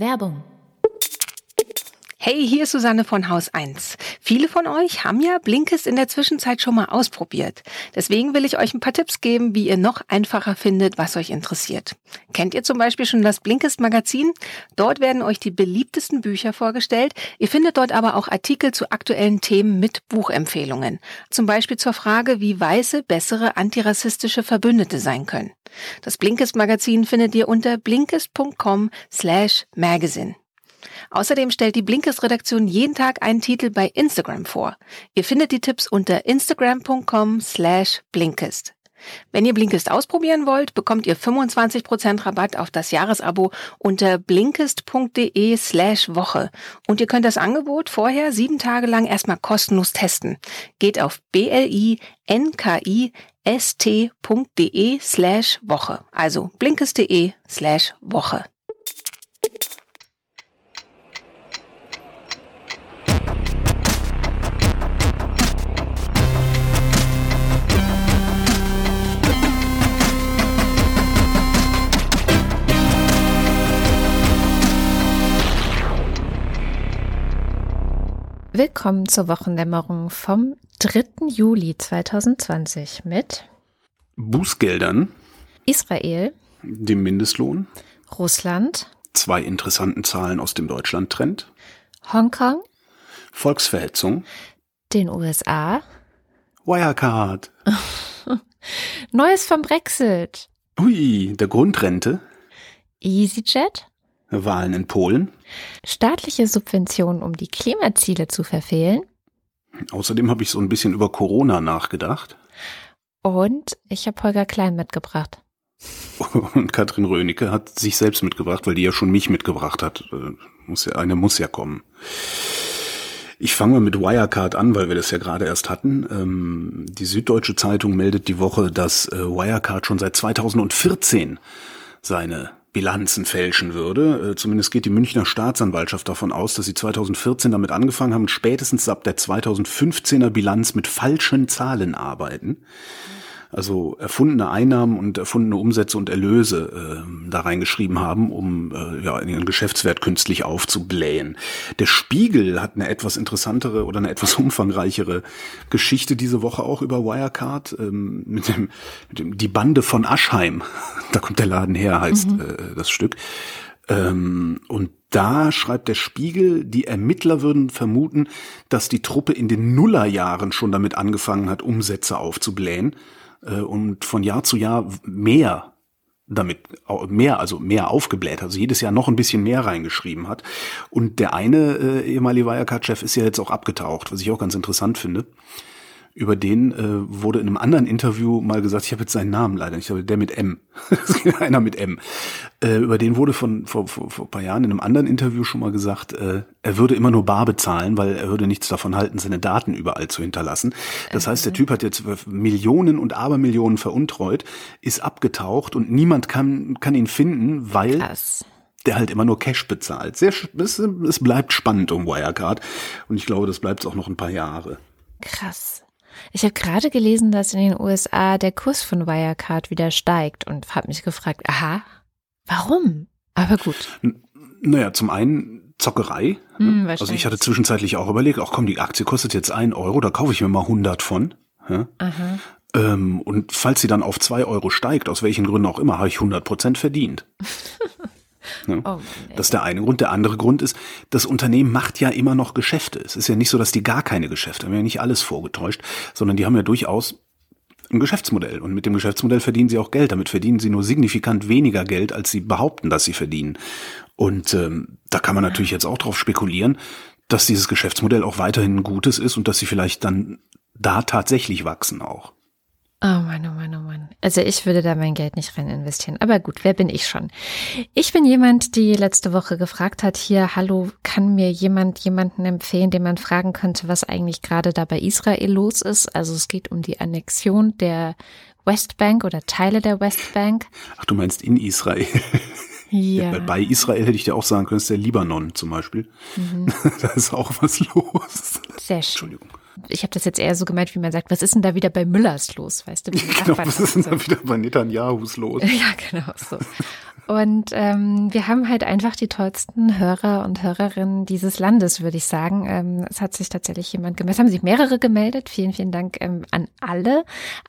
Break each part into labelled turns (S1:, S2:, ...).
S1: Werbung
S2: Hey, hier ist Susanne von Haus 1. Viele von euch haben ja Blinkist in der Zwischenzeit schon mal ausprobiert. Deswegen will ich euch ein paar Tipps geben, wie ihr noch einfacher findet, was euch interessiert. Kennt ihr zum Beispiel schon das Blinkist Magazin? Dort werden euch die beliebtesten Bücher vorgestellt. Ihr findet dort aber auch Artikel zu aktuellen Themen mit Buchempfehlungen. Zum Beispiel zur Frage, wie Weiße bessere antirassistische Verbündete sein können. Das Blinkist Magazin findet ihr unter blinkist.com slash magazine. Außerdem stellt die Blinkist-Redaktion jeden Tag einen Titel bei Instagram vor. Ihr findet die Tipps unter instagram.com slash Blinkist. Wenn ihr Blinkist ausprobieren wollt, bekommt ihr 25% Rabatt auf das Jahresabo unter blinkist.de slash Woche. Und ihr könnt das Angebot vorher sieben Tage lang erstmal kostenlos testen. Geht auf blinkist.de slash Woche. Also blinkist.de slash Woche.
S1: Willkommen zur Wochendämmerung vom 3. Juli 2020 mit
S3: Bußgeldern,
S1: Israel,
S3: dem Mindestlohn,
S1: Russland,
S3: zwei interessanten Zahlen aus dem Deutschland-Trend,
S1: Hongkong,
S3: Volksverhetzung,
S1: den USA,
S3: Wirecard,
S1: Neues vom Brexit,
S3: hui, der Grundrente,
S1: EasyJet,
S3: Wahlen in Polen,
S1: staatliche Subventionen, um die Klimaziele zu verfehlen.
S3: Außerdem habe ich so ein bisschen über Corona nachgedacht.
S1: Und ich habe Holger Klein mitgebracht.
S3: Und Katrin Rönecke hat sich selbst mitgebracht, weil die ja schon mich mitgebracht hat. Äh, muss ja, eine muss ja kommen. Ich fange mal mit Wirecard an, weil wir das ja gerade erst hatten. Ähm, die Süddeutsche Zeitung meldet die Woche, dass äh, Wirecard schon seit 2014 seine Bilanzen fälschen würde. Äh, zumindest geht die Münchner Staatsanwaltschaft davon aus, dass sie 2014 damit angefangen haben, spätestens ab der 2015er Bilanz mit falschen Zahlen arbeiten also erfundene Einnahmen und erfundene Umsätze und Erlöse äh, da reingeschrieben haben, um äh, ja, ihren Geschäftswert künstlich aufzublähen. Der Spiegel hat eine etwas interessantere oder eine etwas umfangreichere Geschichte diese Woche auch über Wirecard ähm, mit, dem, mit dem Die Bande von Aschheim. da kommt der Laden her, heißt mhm. äh, das Stück. Ähm, und da schreibt der Spiegel, die Ermittler würden vermuten, dass die Truppe in den Nullerjahren schon damit angefangen hat, Umsätze aufzublähen äh, und von Jahr zu Jahr mehr damit mehr, also mehr aufgebläht, also jedes Jahr noch ein bisschen mehr reingeschrieben hat. Und der eine äh, ehemalige Wirecard-Chef ist ja jetzt auch abgetaucht, was ich auch ganz interessant finde über den äh, wurde in einem anderen Interview mal gesagt, ich habe jetzt seinen Namen leider nicht, aber der mit M. Einer mit M. Äh, über den wurde von vor, vor, vor ein paar Jahren in einem anderen Interview schon mal gesagt, äh, er würde immer nur bar bezahlen, weil er würde nichts davon halten, seine Daten überall zu hinterlassen. Das heißt, der Typ hat jetzt Millionen und Abermillionen veruntreut, ist abgetaucht und niemand kann, kann ihn finden, weil Krass der halt immer nur Cash bezahlt. Sehr, es, es bleibt spannend um Wirecard und ich glaube, das bleibt auch noch ein paar Jahre.
S1: Krass. Ich habe gerade gelesen, dass in den USA der Kurs von Wirecard wieder steigt und habe mich gefragt, aha, warum? Aber gut.
S3: N naja, zum einen Zockerei. Hm, also ich hatte zwischenzeitlich auch überlegt, auch komm, die Aktie kostet jetzt ein Euro, da kaufe ich mir mal 100 von. Ja? Ähm, und falls sie dann auf zwei Euro steigt, aus welchen Gründen auch immer, habe ich 100 Prozent verdient. Ne? Oh, das ist der eine Grund. Der andere Grund ist, das Unternehmen macht ja immer noch Geschäfte. Es ist ja nicht so, dass die gar keine Geschäfte haben. Ja nicht alles vorgetäuscht, sondern die haben ja durchaus ein Geschäftsmodell. Und mit dem Geschäftsmodell verdienen sie auch Geld. Damit verdienen sie nur signifikant weniger Geld, als sie behaupten, dass sie verdienen. Und ähm, da kann man natürlich jetzt auch drauf spekulieren, dass dieses Geschäftsmodell auch weiterhin ein gutes ist und dass sie vielleicht dann da tatsächlich wachsen auch.
S1: Oh Mann, oh Mann, oh Mann. Also ich würde da mein Geld nicht rein investieren. Aber gut, wer bin ich schon? Ich bin jemand, die letzte Woche gefragt hat, hier, hallo, kann mir jemand jemanden empfehlen, den man fragen könnte, was eigentlich gerade da bei Israel los ist? Also es geht um die Annexion der Westbank oder Teile der Westbank.
S3: Ach, du meinst in Israel? Ja. ja. Bei Israel hätte ich dir auch sagen können, ist der Libanon zum Beispiel. Mhm. da ist auch was los.
S1: Sehr schön. Entschuldigung. Ich habe das jetzt eher so gemeint, wie man sagt, was ist denn da wieder bei Müllers los, weißt du?
S3: Genau, was ist denn da wieder bei Netanyahus los?
S1: Ja, genau so. Und ähm, wir haben halt einfach die tollsten Hörer und Hörerinnen dieses Landes, würde ich sagen. Ähm, es hat sich tatsächlich jemand gemeldet. Es haben sich mehrere gemeldet. Vielen, vielen Dank ähm, an alle.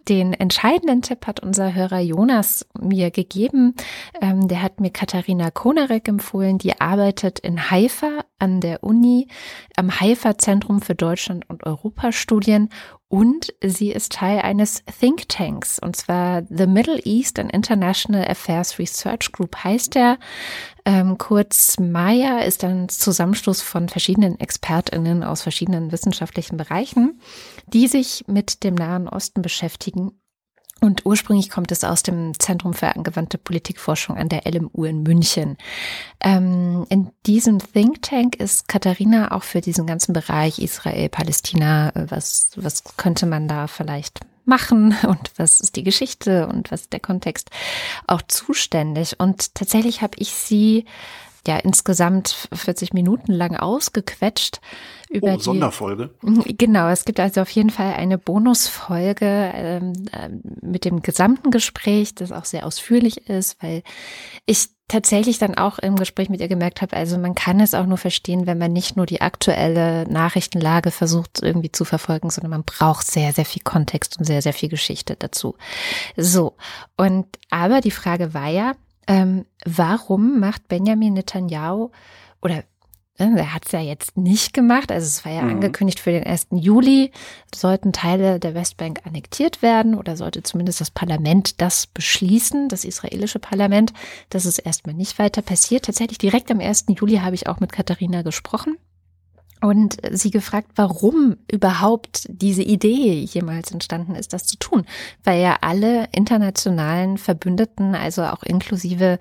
S1: Den entscheidenden Tipp hat unser Hörer Jonas mir gegeben. Ähm, der hat mir Katharina Konarek empfohlen. Die arbeitet in Haifa an der Uni, am Haifa Zentrum für Deutschland und Europastudien und sie ist Teil eines Think Tanks, und zwar The Middle East and International Affairs Research Group heißt er. Ähm, kurz Maya ist ein Zusammenschluss von verschiedenen ExpertInnen aus verschiedenen wissenschaftlichen Bereichen, die sich mit dem Nahen Osten beschäftigen und ursprünglich kommt es aus dem Zentrum für angewandte Politikforschung an der LMU in München. Ähm, in diesem Think Tank ist Katharina auch für diesen ganzen Bereich Israel, Palästina, äh, was, was könnte man da vielleicht machen und was ist die Geschichte und was ist der Kontext auch zuständig. Und tatsächlich habe ich sie ja insgesamt 40 Minuten lang ausgequetscht über
S3: oh, die Sonderfolge.
S1: Genau, es gibt also auf jeden Fall eine Bonusfolge ähm, äh, mit dem gesamten Gespräch, das auch sehr ausführlich ist, weil ich tatsächlich dann auch im Gespräch mit ihr gemerkt habe, also man kann es auch nur verstehen, wenn man nicht nur die aktuelle Nachrichtenlage versucht irgendwie zu verfolgen, sondern man braucht sehr, sehr viel Kontext und sehr, sehr viel Geschichte dazu. So. Und aber die Frage war ja, ähm, warum macht Benjamin Netanyahu oder ne, er hat es ja jetzt nicht gemacht, also es war ja mhm. angekündigt für den 1. Juli, sollten Teile der Westbank annektiert werden oder sollte zumindest das Parlament das beschließen, das israelische Parlament. Das ist erstmal nicht weiter passiert. Tatsächlich direkt am 1. Juli habe ich auch mit Katharina gesprochen und sie gefragt, warum überhaupt diese Idee jemals entstanden ist, das zu tun, weil ja alle internationalen Verbündeten, also auch inklusive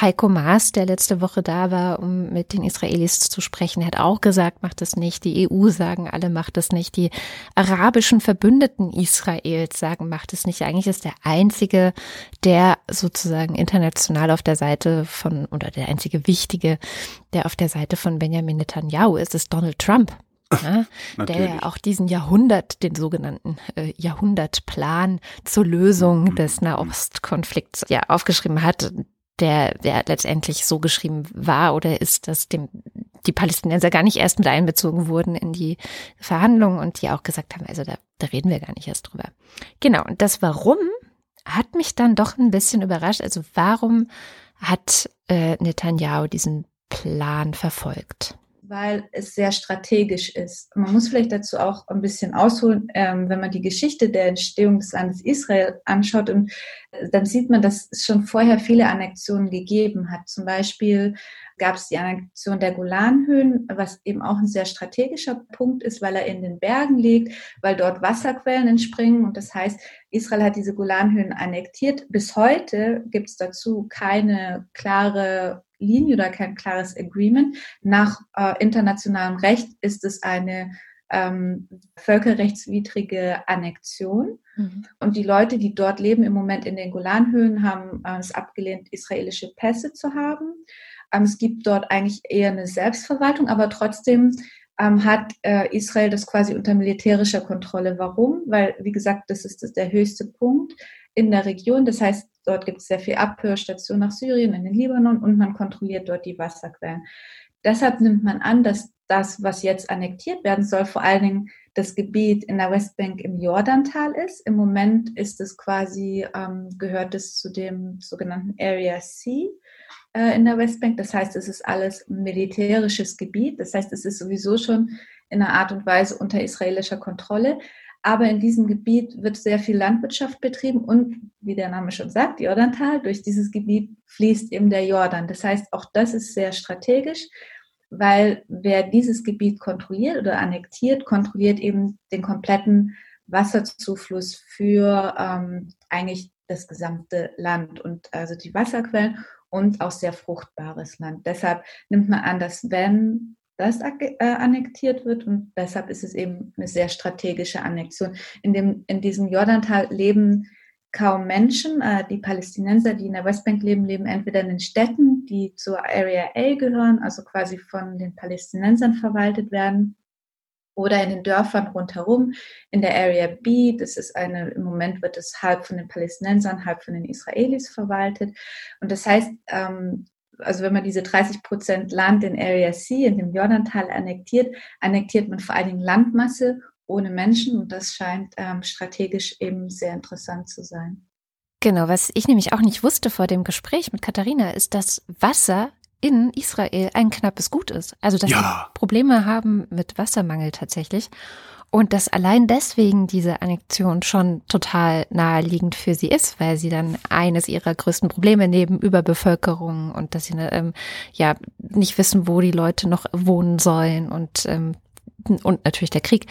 S1: Heiko Maas, der letzte Woche da war, um mit den Israelis zu sprechen, hat auch gesagt, macht es nicht. Die EU sagen alle, macht es nicht. Die arabischen Verbündeten Israels sagen, macht es nicht. Eigentlich ist der einzige, der sozusagen international auf der Seite von, oder der einzige wichtige, der auf der Seite von Benjamin Netanyahu ist, ist Donald Trump. Ja, der ja auch diesen Jahrhundert, den sogenannten äh, Jahrhundertplan zur Lösung mhm. des Nahostkonflikts ja aufgeschrieben hat, der, der letztendlich so geschrieben war oder ist, dass dem die Palästinenser gar nicht erst mit einbezogen wurden in die Verhandlungen und die auch gesagt haben, also da, da reden wir gar nicht erst drüber. Genau, und das Warum hat mich dann doch ein bisschen überrascht. Also warum hat äh, Netanyahu diesen Plan verfolgt?
S4: Weil es sehr strategisch ist. Man muss vielleicht dazu auch ein bisschen ausholen, ähm, wenn man die Geschichte der Entstehung des Landes Israel anschaut, und äh, dann sieht man, dass es schon vorher viele Annexionen gegeben hat. Zum Beispiel gab es die Annexion der Golanhöhen, was eben auch ein sehr strategischer Punkt ist, weil er in den Bergen liegt, weil dort Wasserquellen entspringen. Und das heißt, Israel hat diese Golanhöhen annektiert. Bis heute gibt es dazu keine klare Linie oder kein klares Agreement. Nach äh, internationalem Recht ist es eine ähm, völkerrechtswidrige Annexion. Mhm. Und die Leute, die dort leben im Moment in den Golanhöhen, haben äh, es abgelehnt, israelische Pässe zu haben. Ähm, es gibt dort eigentlich eher eine Selbstverwaltung, aber trotzdem ähm, hat äh, Israel das quasi unter militärischer Kontrolle. Warum? Weil, wie gesagt, das ist das, der höchste Punkt in der Region. Das heißt, dort gibt es sehr viel Abhörstationen nach Syrien, in den Libanon und man kontrolliert dort die Wasserquellen. Deshalb nimmt man an, dass das, was jetzt annektiert werden soll, vor allen Dingen das Gebiet in der Westbank im Jordantal ist. Im Moment ist es quasi, ähm, gehört es zu dem sogenannten Area C äh, in der Westbank. Das heißt, es ist alles militärisches Gebiet. Das heißt, es ist sowieso schon in einer Art und Weise unter israelischer Kontrolle. Aber in diesem Gebiet wird sehr viel Landwirtschaft betrieben und, wie der Name schon sagt, Jordantal, durch dieses Gebiet fließt eben der Jordan. Das heißt, auch das ist sehr strategisch, weil wer dieses Gebiet kontrolliert oder annektiert, kontrolliert eben den kompletten Wasserzufluss für ähm, eigentlich das gesamte Land und also die Wasserquellen und auch sehr fruchtbares Land. Deshalb nimmt man an, dass wenn das äh, annektiert wird und deshalb ist es eben eine sehr strategische Annexion. In, dem, in diesem Jordantal leben kaum Menschen. Äh, die Palästinenser, die in der Westbank leben, leben entweder in den Städten, die zur Area A gehören, also quasi von den Palästinensern verwaltet werden, oder in den Dörfern rundherum, in der Area B. Das ist eine, im Moment wird es halb von den Palästinensern, halb von den Israelis verwaltet. Und das heißt, ähm, also wenn man diese 30 Prozent Land in Area C, in dem Jordantal annektiert, annektiert man vor allen Dingen Landmasse ohne Menschen und das scheint ähm, strategisch eben sehr interessant zu sein.
S1: Genau, was ich nämlich auch nicht wusste vor dem Gespräch mit Katharina, ist, dass Wasser in Israel ein knappes Gut ist. Also dass ja. sie Probleme haben mit Wassermangel tatsächlich. Und dass allein deswegen diese Annexion schon total naheliegend für sie ist, weil sie dann eines ihrer größten Probleme neben Überbevölkerung und dass sie ähm, ja nicht wissen, wo die Leute noch wohnen sollen und ähm, und natürlich der Krieg.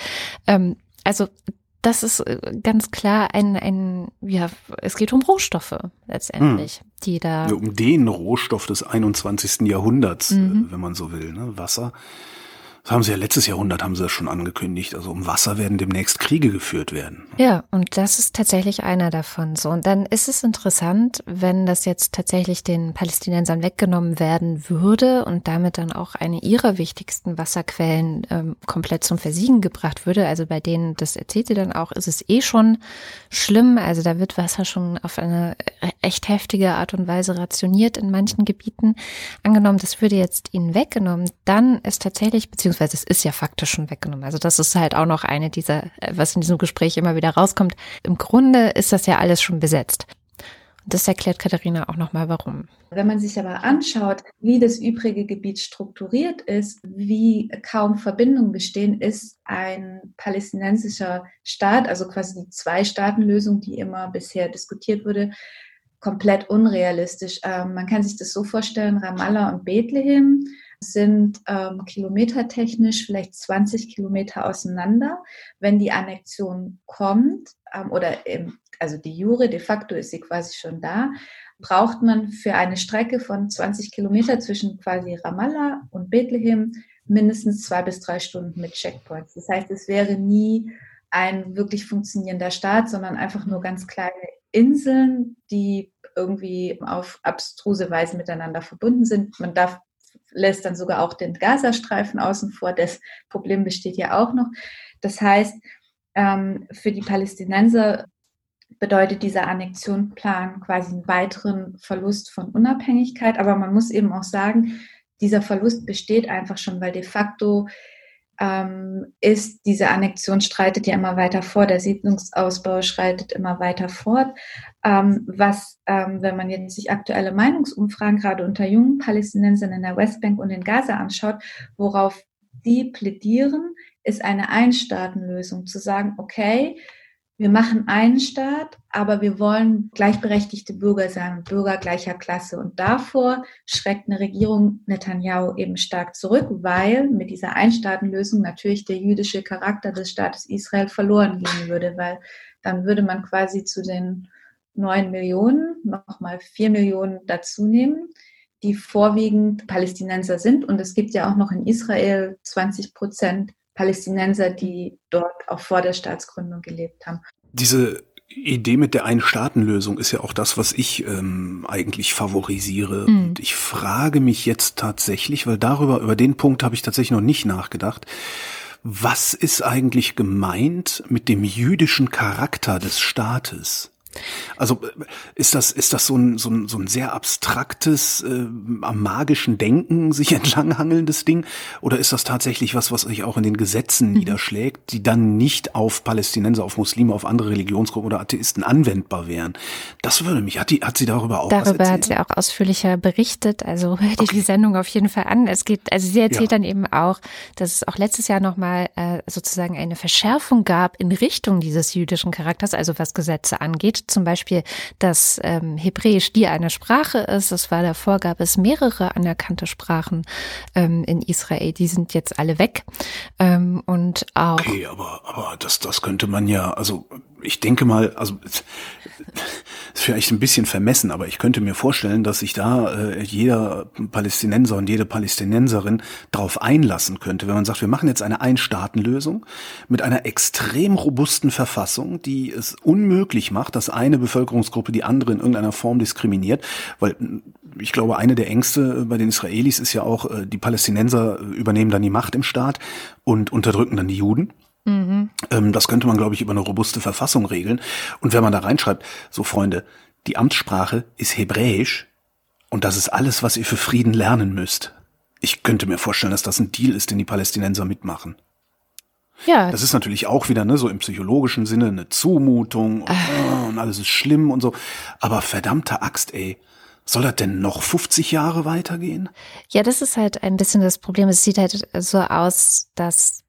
S1: Ähm, also das ist äh, ganz klar ein, ein, ja, es geht um Rohstoffe letztendlich, hm. die da.
S3: Um den Rohstoff des 21. Jahrhunderts, mhm. wenn man so will, ne? Wasser. Das haben sie ja letztes Jahrhundert haben sie das schon angekündigt. Also um Wasser werden demnächst Kriege geführt werden.
S1: Ja, und das ist tatsächlich einer davon. So und dann ist es interessant, wenn das jetzt tatsächlich den Palästinensern weggenommen werden würde und damit dann auch eine ihrer wichtigsten Wasserquellen ähm, komplett zum Versiegen gebracht würde. Also bei denen, das erzählt sie dann auch, ist es eh schon schlimm. Also da wird Wasser schon auf eine echt heftige Art und Weise rationiert in manchen Gebieten. Angenommen, das würde jetzt ihnen weggenommen, dann ist tatsächlich beziehungsweise beziehungsweise es ist ja faktisch schon weggenommen. Also das ist halt auch noch eine dieser, was in diesem Gespräch immer wieder rauskommt. Im Grunde ist das ja alles schon besetzt. Und das erklärt Katharina auch nochmal, warum.
S4: Wenn man sich aber anschaut, wie das übrige Gebiet strukturiert ist, wie kaum Verbindungen bestehen, ist ein palästinensischer Staat, also quasi die Zwei-Staaten-Lösung, die immer bisher diskutiert wurde, komplett unrealistisch. Ähm, man kann sich das so vorstellen, Ramallah und Bethlehem sind ähm, kilometertechnisch vielleicht 20 Kilometer auseinander. Wenn die Annexion kommt, ähm, oder im, also die Jure, de facto ist sie quasi schon da, braucht man für eine Strecke von 20 Kilometer zwischen quasi Ramallah und Bethlehem mindestens zwei bis drei Stunden mit Checkpoints. Das heißt, es wäre nie ein wirklich funktionierender Staat, sondern einfach nur ganz kleine Inseln, die irgendwie auf abstruse Weise miteinander verbunden sind. Man darf lässt dann sogar auch den Gazastreifen außen vor. Das Problem besteht ja auch noch. Das heißt, ähm, für die Palästinenser bedeutet dieser Annexionsplan quasi einen weiteren Verlust von Unabhängigkeit. Aber man muss eben auch sagen, dieser Verlust besteht einfach schon, weil de facto ähm, ist, diese Annexion streitet ja immer weiter vor, der Siedlungsausbau schreitet immer weiter fort. Ähm, was, ähm, wenn man jetzt sich aktuelle Meinungsumfragen gerade unter jungen Palästinensern in der Westbank und in Gaza anschaut, worauf die plädieren, ist eine Einstaatenlösung, zu sagen, okay, wir machen einen Staat, aber wir wollen gleichberechtigte Bürger sein Bürger gleicher Klasse. Und davor schreckt eine Regierung Netanyahu eben stark zurück, weil mit dieser Einstaatenlösung natürlich der jüdische Charakter des Staates Israel verloren gehen würde, weil dann würde man quasi zu den neun Millionen nochmal vier Millionen dazu nehmen, die vorwiegend Palästinenser sind. Und es gibt ja auch noch in Israel 20 Prozent Palästinenser, die dort auch vor der Staatsgründung gelebt haben.
S3: Diese Idee mit der Ein-Staaten-Lösung ist ja auch das, was ich ähm, eigentlich favorisiere. Mhm. Und ich frage mich jetzt tatsächlich, weil darüber, über den Punkt habe ich tatsächlich noch nicht nachgedacht. Was ist eigentlich gemeint mit dem jüdischen Charakter des Staates? Also ist das, ist das so ein, so ein, so ein sehr abstraktes, äh, am magischen Denken sich entlanghangelndes Ding? Oder ist das tatsächlich was, was sich auch in den Gesetzen mhm. niederschlägt, die dann nicht auf Palästinenser, auf Muslime, auf andere Religionsgruppen oder Atheisten anwendbar wären? Das würde mich, hat, die, hat sie darüber auch
S1: Darüber hat sie auch ausführlicher berichtet, also hör dir okay. die Sendung auf jeden Fall an. Es geht, also sie erzählt ja. dann eben auch, dass es auch letztes Jahr nochmal äh, sozusagen eine Verschärfung gab in Richtung dieses jüdischen Charakters, also was Gesetze angeht zum Beispiel, dass ähm, Hebräisch die eine Sprache ist. Das war davor, gab es mehrere anerkannte Sprachen ähm, in Israel. Die sind jetzt alle weg. Ähm, und auch.
S3: Okay, aber, aber das, das könnte man ja, also ich denke mal, also ist vielleicht ein bisschen vermessen, aber ich könnte mir vorstellen, dass sich da äh, jeder Palästinenser und jede Palästinenserin darauf einlassen könnte, wenn man sagt, wir machen jetzt eine Einstaatenlösung mit einer extrem robusten Verfassung, die es unmöglich macht, dass eine Bevölkerungsgruppe die andere in irgendeiner Form diskriminiert, weil ich glaube, eine der Ängste bei den Israelis ist ja auch, die Palästinenser übernehmen dann die Macht im Staat und unterdrücken dann die Juden. Mhm. Das könnte man, glaube ich, über eine robuste Verfassung regeln. Und wenn man da reinschreibt, so Freunde, die Amtssprache ist Hebräisch und das ist alles, was ihr für Frieden lernen müsst. Ich könnte mir vorstellen, dass das ein Deal ist, den die Palästinenser mitmachen. Ja. Das ist natürlich auch wieder, ne, so im psychologischen Sinne eine Zumutung und, ah. und alles ist schlimm und so. Aber verdammte Axt, ey. Soll das denn noch 50 Jahre weitergehen?
S1: Ja, das ist halt ein bisschen das Problem. Es sieht halt so aus, dass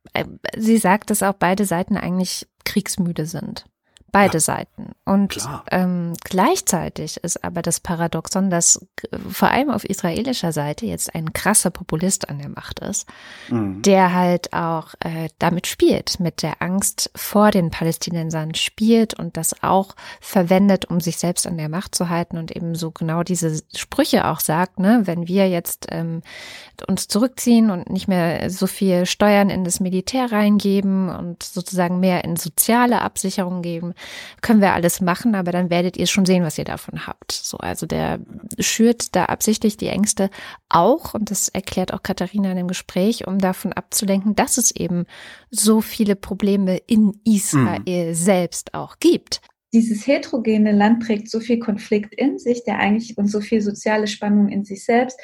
S1: sie sagt, dass auch beide Seiten eigentlich kriegsmüde sind. Beide ja, Seiten. Und ähm, gleichzeitig ist aber das Paradoxon, dass vor allem auf israelischer Seite jetzt ein krasser Populist an der Macht ist, mhm. der halt auch äh, damit spielt, mit der Angst vor den Palästinensern spielt und das auch verwendet, um sich selbst an der Macht zu halten und eben so genau diese Sprüche auch sagt, ne, wenn wir jetzt ähm, uns zurückziehen und nicht mehr so viel Steuern in das Militär reingeben und sozusagen mehr in soziale Absicherung geben, können wir alles machen, aber dann werdet ihr schon sehen, was ihr davon habt. So, also der schürt da absichtlich die Ängste auch, und das erklärt auch Katharina in dem Gespräch, um davon abzulenken, dass es eben so viele Probleme in Israel mhm. selbst auch gibt
S4: dieses heterogene Land trägt so viel Konflikt in sich, der eigentlich und so viel soziale Spannung in sich selbst,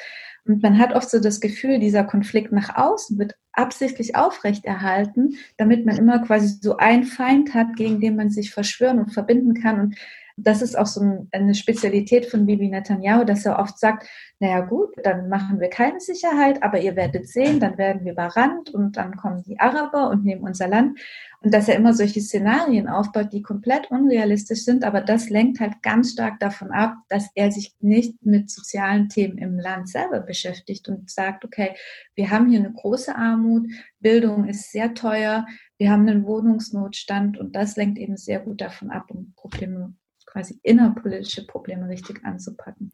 S4: und man hat oft so das Gefühl, dieser Konflikt nach außen wird absichtlich aufrechterhalten, damit man immer quasi so einen Feind hat, gegen den man sich verschwören und verbinden kann. Und das ist auch so eine Spezialität von Bibi Netanyahu, dass er oft sagt, naja gut, dann machen wir keine Sicherheit, aber ihr werdet sehen, dann werden wir überrannt und dann kommen die Araber und nehmen unser Land. Und dass er immer solche Szenarien aufbaut, die komplett unrealistisch sind, aber das lenkt halt ganz stark davon ab, dass er sich nicht mit sozialen Themen im Land selber beschäftigt und sagt, okay, wir haben hier eine große Armut, Bildung ist sehr teuer, wir haben einen Wohnungsnotstand und das lenkt eben sehr gut davon ab, um Probleme, quasi innerpolitische Probleme richtig anzupacken.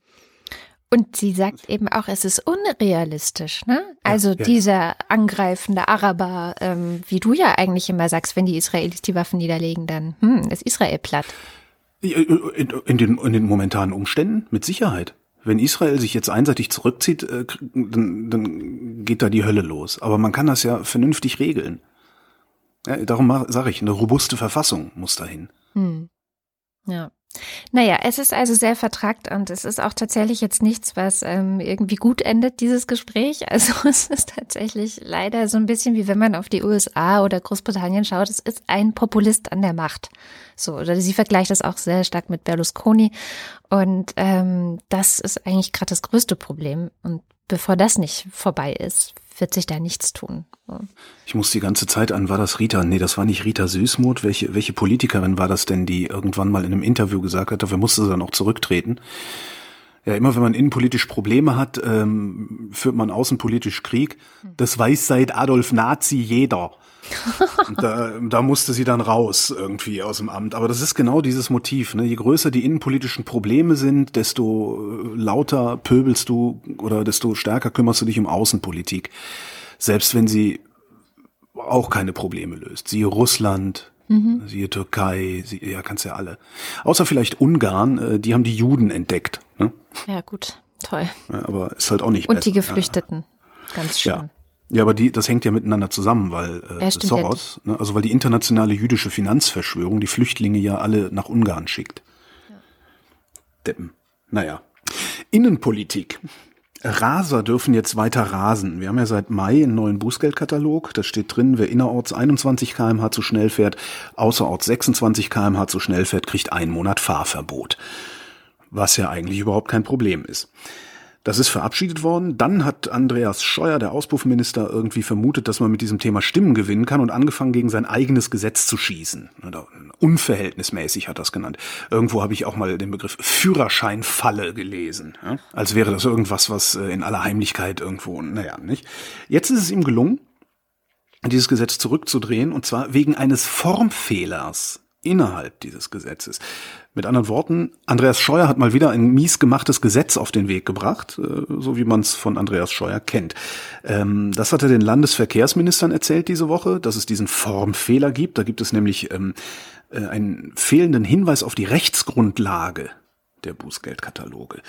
S1: Und sie sagt eben auch, es ist unrealistisch, ne? Also ja, ja. dieser angreifende Araber, ähm, wie du ja eigentlich immer sagst, wenn die Israelis die Waffen niederlegen, dann hm, ist Israel platt.
S3: In, in, den, in den momentanen Umständen mit Sicherheit. Wenn Israel sich jetzt einseitig zurückzieht, äh, dann, dann geht da die Hölle los. Aber man kann das ja vernünftig regeln. Ja, darum sage ich, eine robuste Verfassung muss dahin. Hm.
S1: Ja. Naja, es ist also sehr vertrackt und es ist auch tatsächlich jetzt nichts, was ähm, irgendwie gut endet, dieses Gespräch. Also es ist tatsächlich leider so ein bisschen wie wenn man auf die USA oder Großbritannien schaut, es ist ein Populist an der Macht. So, oder sie vergleicht das auch sehr stark mit Berlusconi. Und ähm, das ist eigentlich gerade das größte Problem. Und bevor das nicht vorbei ist, wird sich da nichts tun.
S3: Ich muss die ganze Zeit an, war das Rita? Nee, das war nicht Rita Süßmuth. Welche, welche Politikerin war das denn, die irgendwann mal in einem Interview gesagt hat, dafür musste sie dann auch zurücktreten? Ja, immer wenn man innenpolitisch Probleme hat, ähm, führt man außenpolitisch Krieg. Das weiß seit Adolf Nazi jeder. da, da musste sie dann raus irgendwie aus dem Amt. Aber das ist genau dieses Motiv. Ne? Je größer die innenpolitischen Probleme sind, desto äh, lauter pöbelst du oder desto stärker kümmerst du dich um Außenpolitik. Selbst wenn sie auch keine Probleme löst. Siehe Russland, mhm. siehe Türkei, sie, ja, kannst ja alle. Außer vielleicht Ungarn, äh, die haben die Juden entdeckt. Ne?
S1: Ja, gut, toll.
S3: Ja, aber ist halt auch nicht
S1: Und
S3: besser.
S1: die Geflüchteten, ganz schön.
S3: Ja. Ja, aber die, das hängt ja miteinander zusammen, weil äh, ja, Soros, ne, also weil die internationale jüdische Finanzverschwörung die Flüchtlinge ja alle nach Ungarn schickt. Ja. Deppen. Naja. Innenpolitik. Raser dürfen jetzt weiter rasen. Wir haben ja seit Mai einen neuen Bußgeldkatalog. Da steht drin, wer innerorts 21 kmh zu schnell fährt, außerorts 26 kmh zu schnell fährt, kriegt einen Monat Fahrverbot. Was ja eigentlich überhaupt kein Problem ist. Das ist verabschiedet worden. Dann hat Andreas Scheuer, der Auspuffminister, irgendwie vermutet, dass man mit diesem Thema Stimmen gewinnen kann und angefangen, gegen sein eigenes Gesetz zu schießen. Unverhältnismäßig hat das genannt. Irgendwo habe ich auch mal den Begriff Führerscheinfalle gelesen. Ja? Als wäre das irgendwas, was äh, in aller Heimlichkeit irgendwo, naja, nicht. Jetzt ist es ihm gelungen, dieses Gesetz zurückzudrehen, und zwar wegen eines Formfehlers innerhalb dieses Gesetzes. Mit anderen Worten, Andreas Scheuer hat mal wieder ein mies gemachtes Gesetz auf den Weg gebracht, äh, so wie man es von Andreas Scheuer kennt. Ähm, das hat er den Landesverkehrsministern erzählt diese Woche, dass es diesen Formfehler gibt. Da gibt es nämlich ähm, äh, einen fehlenden Hinweis auf die Rechtsgrundlage der Bußgeldkataloge.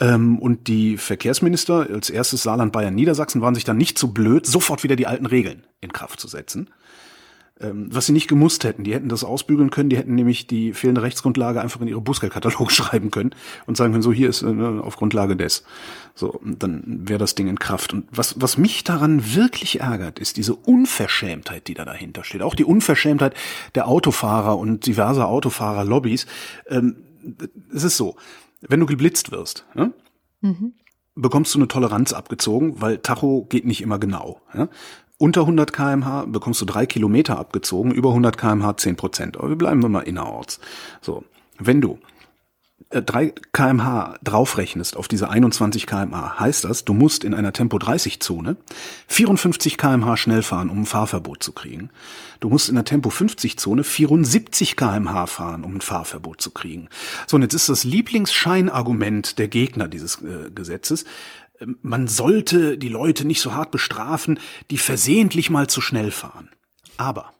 S3: Ähm, und die Verkehrsminister, als erstes Saarland, Bayern, Niedersachsen, waren sich dann nicht so blöd, sofort wieder die alten Regeln in Kraft zu setzen. Ähm, was sie nicht gemusst hätten. Die hätten das ausbügeln können, die hätten nämlich die fehlende Rechtsgrundlage einfach in ihre Bußgeldkataloge schreiben können und sagen können, so hier ist äh, ne, auf Grundlage des. So, dann wäre das Ding in Kraft. Und was, was mich daran wirklich ärgert, ist diese Unverschämtheit, die da dahinter steht. Auch die Unverschämtheit der Autofahrer und diverser Autofahrer-Lobbys. Ähm, es ist so, wenn du geblitzt wirst, ja, mhm. bekommst du eine Toleranz abgezogen, weil Tacho geht nicht immer genau. Ja? Unter 100 kmh bekommst du drei Kilometer abgezogen, über 100 kmh 10 Prozent. Aber wir bleiben mal innerorts. So, wenn du 3 äh, kmh draufrechnest auf diese 21 kmh, heißt das, du musst in einer Tempo-30-Zone 54 kmh schnell fahren, um ein Fahrverbot zu kriegen. Du musst in der Tempo-50-Zone 74 kmh fahren, um ein Fahrverbot zu kriegen. So, und jetzt ist das Lieblingsscheinargument der Gegner dieses äh, Gesetzes, man sollte die Leute nicht so hart bestrafen, die versehentlich mal zu schnell fahren. Aber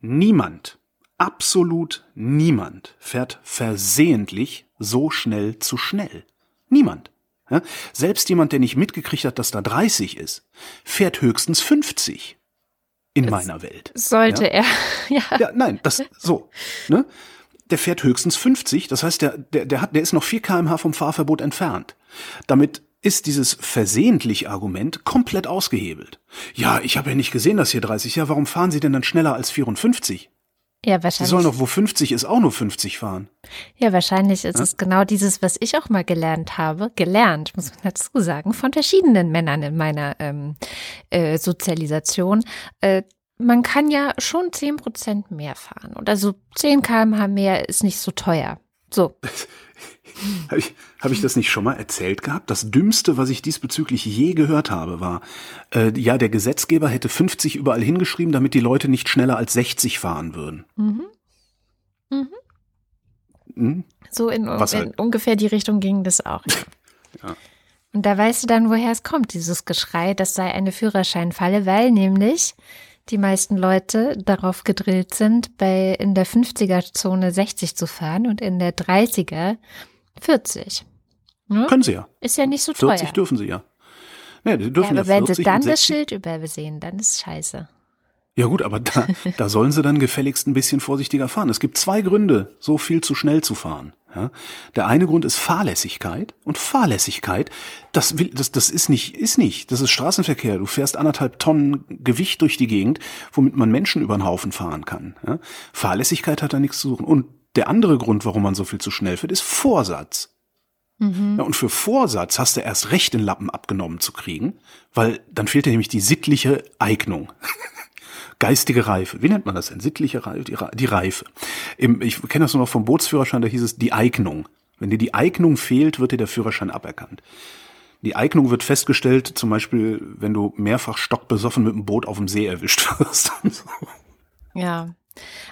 S3: niemand absolut niemand fährt versehentlich so schnell zu schnell. Niemand. Ja? Selbst jemand, der nicht mitgekriegt hat, dass da 30 ist, fährt höchstens 50 in das meiner Welt.
S1: Sollte ja? er.
S3: ja. ja. Nein, das so. Ne? Der fährt höchstens 50. Das heißt, der, der, der, hat, der ist noch 4 kmh vom Fahrverbot entfernt. Damit ist dieses versehentlich Argument komplett ausgehebelt. Ja, ich habe ja nicht gesehen, dass hier 30. Ja, warum fahren Sie denn dann schneller als 54?
S1: Ja, wahrscheinlich. Sie
S3: sollen doch, wo 50 ist, auch nur 50 fahren.
S1: Ja, wahrscheinlich ist ja? es genau dieses, was ich auch mal gelernt habe. Gelernt, muss man dazu sagen, von verschiedenen Männern in meiner ähm, äh, Sozialisation. Äh, man kann ja schon 10 Prozent mehr fahren. Oder so 10 kmh mehr ist nicht so teuer. So.
S3: Habe ich, hab ich das nicht schon mal erzählt gehabt? Das Dümmste, was ich diesbezüglich je gehört habe, war, äh, ja, der Gesetzgeber hätte 50 überall hingeschrieben, damit die Leute nicht schneller als 60 fahren würden. Mhm.
S1: Mhm. Hm? So in, in halt? ungefähr die Richtung ging das auch. Ja. ja. Und da weißt du dann, woher es kommt, dieses Geschrei, das sei eine Führerscheinfalle, weil nämlich die meisten Leute darauf gedrillt sind, bei in der 50er-Zone 60 zu fahren und in der 30er 40.
S3: Ne? Können sie ja.
S1: Ist ja nicht so teuer.
S3: 40 dürfen sie ja. Nee, die dürfen
S1: ja, aber ja wenn sie dann das Schild übersehen, dann ist scheiße.
S3: Ja gut, aber da, da sollen sie dann gefälligst ein bisschen vorsichtiger fahren. Es gibt zwei Gründe, so viel zu schnell zu fahren. Ja? Der eine Grund ist Fahrlässigkeit und Fahrlässigkeit, das, will, das, das ist nicht, ist nicht. Das ist Straßenverkehr. Du fährst anderthalb Tonnen Gewicht durch die Gegend, womit man Menschen über den Haufen fahren kann. Ja? Fahrlässigkeit hat da nichts zu suchen. Und der andere Grund, warum man so viel zu schnell fährt, ist Vorsatz. Mhm. Ja, und für Vorsatz hast du erst recht den Lappen abgenommen zu kriegen, weil dann fehlt dir nämlich die sittliche Eignung. Geistige Reife. Wie nennt man das denn? Sittliche Reife? Die, Reife. Im, ich kenne das nur noch vom Bootsführerschein, da hieß es die Eignung. Wenn dir die Eignung fehlt, wird dir der Führerschein aberkannt. Die Eignung wird festgestellt, zum Beispiel, wenn du mehrfach stockbesoffen mit dem Boot auf dem See erwischt wirst.
S1: Ja,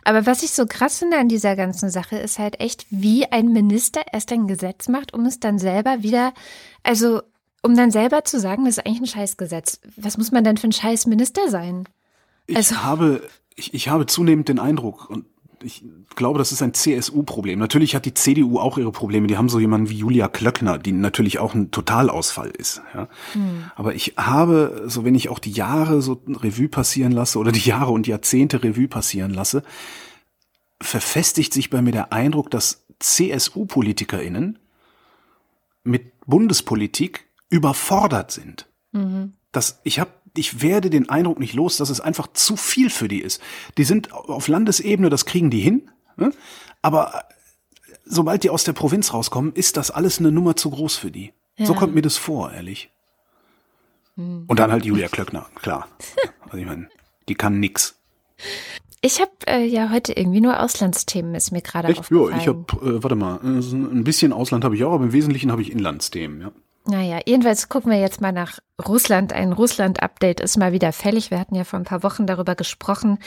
S1: aber was ich so krass finde an dieser ganzen Sache ist halt echt, wie ein Minister erst ein Gesetz macht, um es dann selber wieder, also um dann selber zu sagen, das ist eigentlich ein Scheißgesetz. Was muss man denn für ein Scheißminister sein?
S3: Ich also, habe, ich, ich habe zunehmend den Eindruck, und ich glaube, das ist ein CSU-Problem. Natürlich hat die CDU auch ihre Probleme. Die haben so jemanden wie Julia Klöckner, die natürlich auch ein Totalausfall ist. Ja. Hm. Aber ich habe, so wenn ich auch die Jahre so Revue passieren lasse oder die Jahre und Jahrzehnte Revue passieren lasse, verfestigt sich bei mir der Eindruck, dass CSU-PolitikerInnen mit Bundespolitik überfordert sind. Mhm. Das, ich habe ich werde den Eindruck nicht los, dass es einfach zu viel für die ist. Die sind auf Landesebene, das kriegen die hin, ne? aber sobald die aus der Provinz rauskommen, ist das alles eine Nummer zu groß für die. Ja. So kommt mir das vor, ehrlich. Hm. Und dann halt Julia Klöckner, klar. Also ich meine, die kann nix.
S1: Ich habe äh, ja heute irgendwie nur Auslandsthemen, ist mir gerade aufgefallen.
S3: Ja, ich habe, äh, warte mal, äh, ein bisschen Ausland habe ich auch, aber im Wesentlichen habe ich Inlandsthemen, ja.
S1: Naja, jedenfalls gucken wir jetzt mal nach Russland. Ein Russland-Update ist mal wieder fällig. Wir hatten ja vor ein paar Wochen darüber gesprochen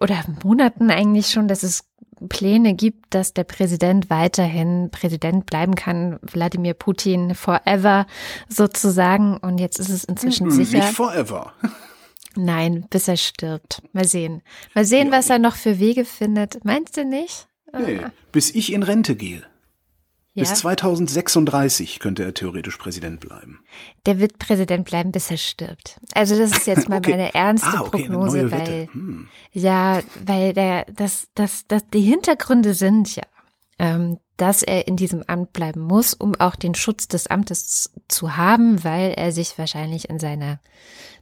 S1: oder Monaten eigentlich schon, dass es Pläne gibt, dass der Präsident weiterhin Präsident bleiben kann, Wladimir Putin forever sozusagen. Und jetzt ist es inzwischen
S3: hm,
S1: sicher.
S3: Nicht forever.
S1: Nein, bis er stirbt. Mal sehen. Mal sehen, ja. was er noch für Wege findet. Meinst du nicht?
S3: Nee, bis ich in Rente gehe. Ja. Bis 2036 könnte er theoretisch Präsident bleiben.
S1: Der wird Präsident bleiben, bis er stirbt. Also das ist jetzt mal okay. meine ernste ah, okay, Prognose, weil hm. ja, weil der das das das die Hintergründe sind ja, ähm, dass er in diesem Amt bleiben muss, um auch den Schutz des Amtes zu haben, weil er sich wahrscheinlich in seiner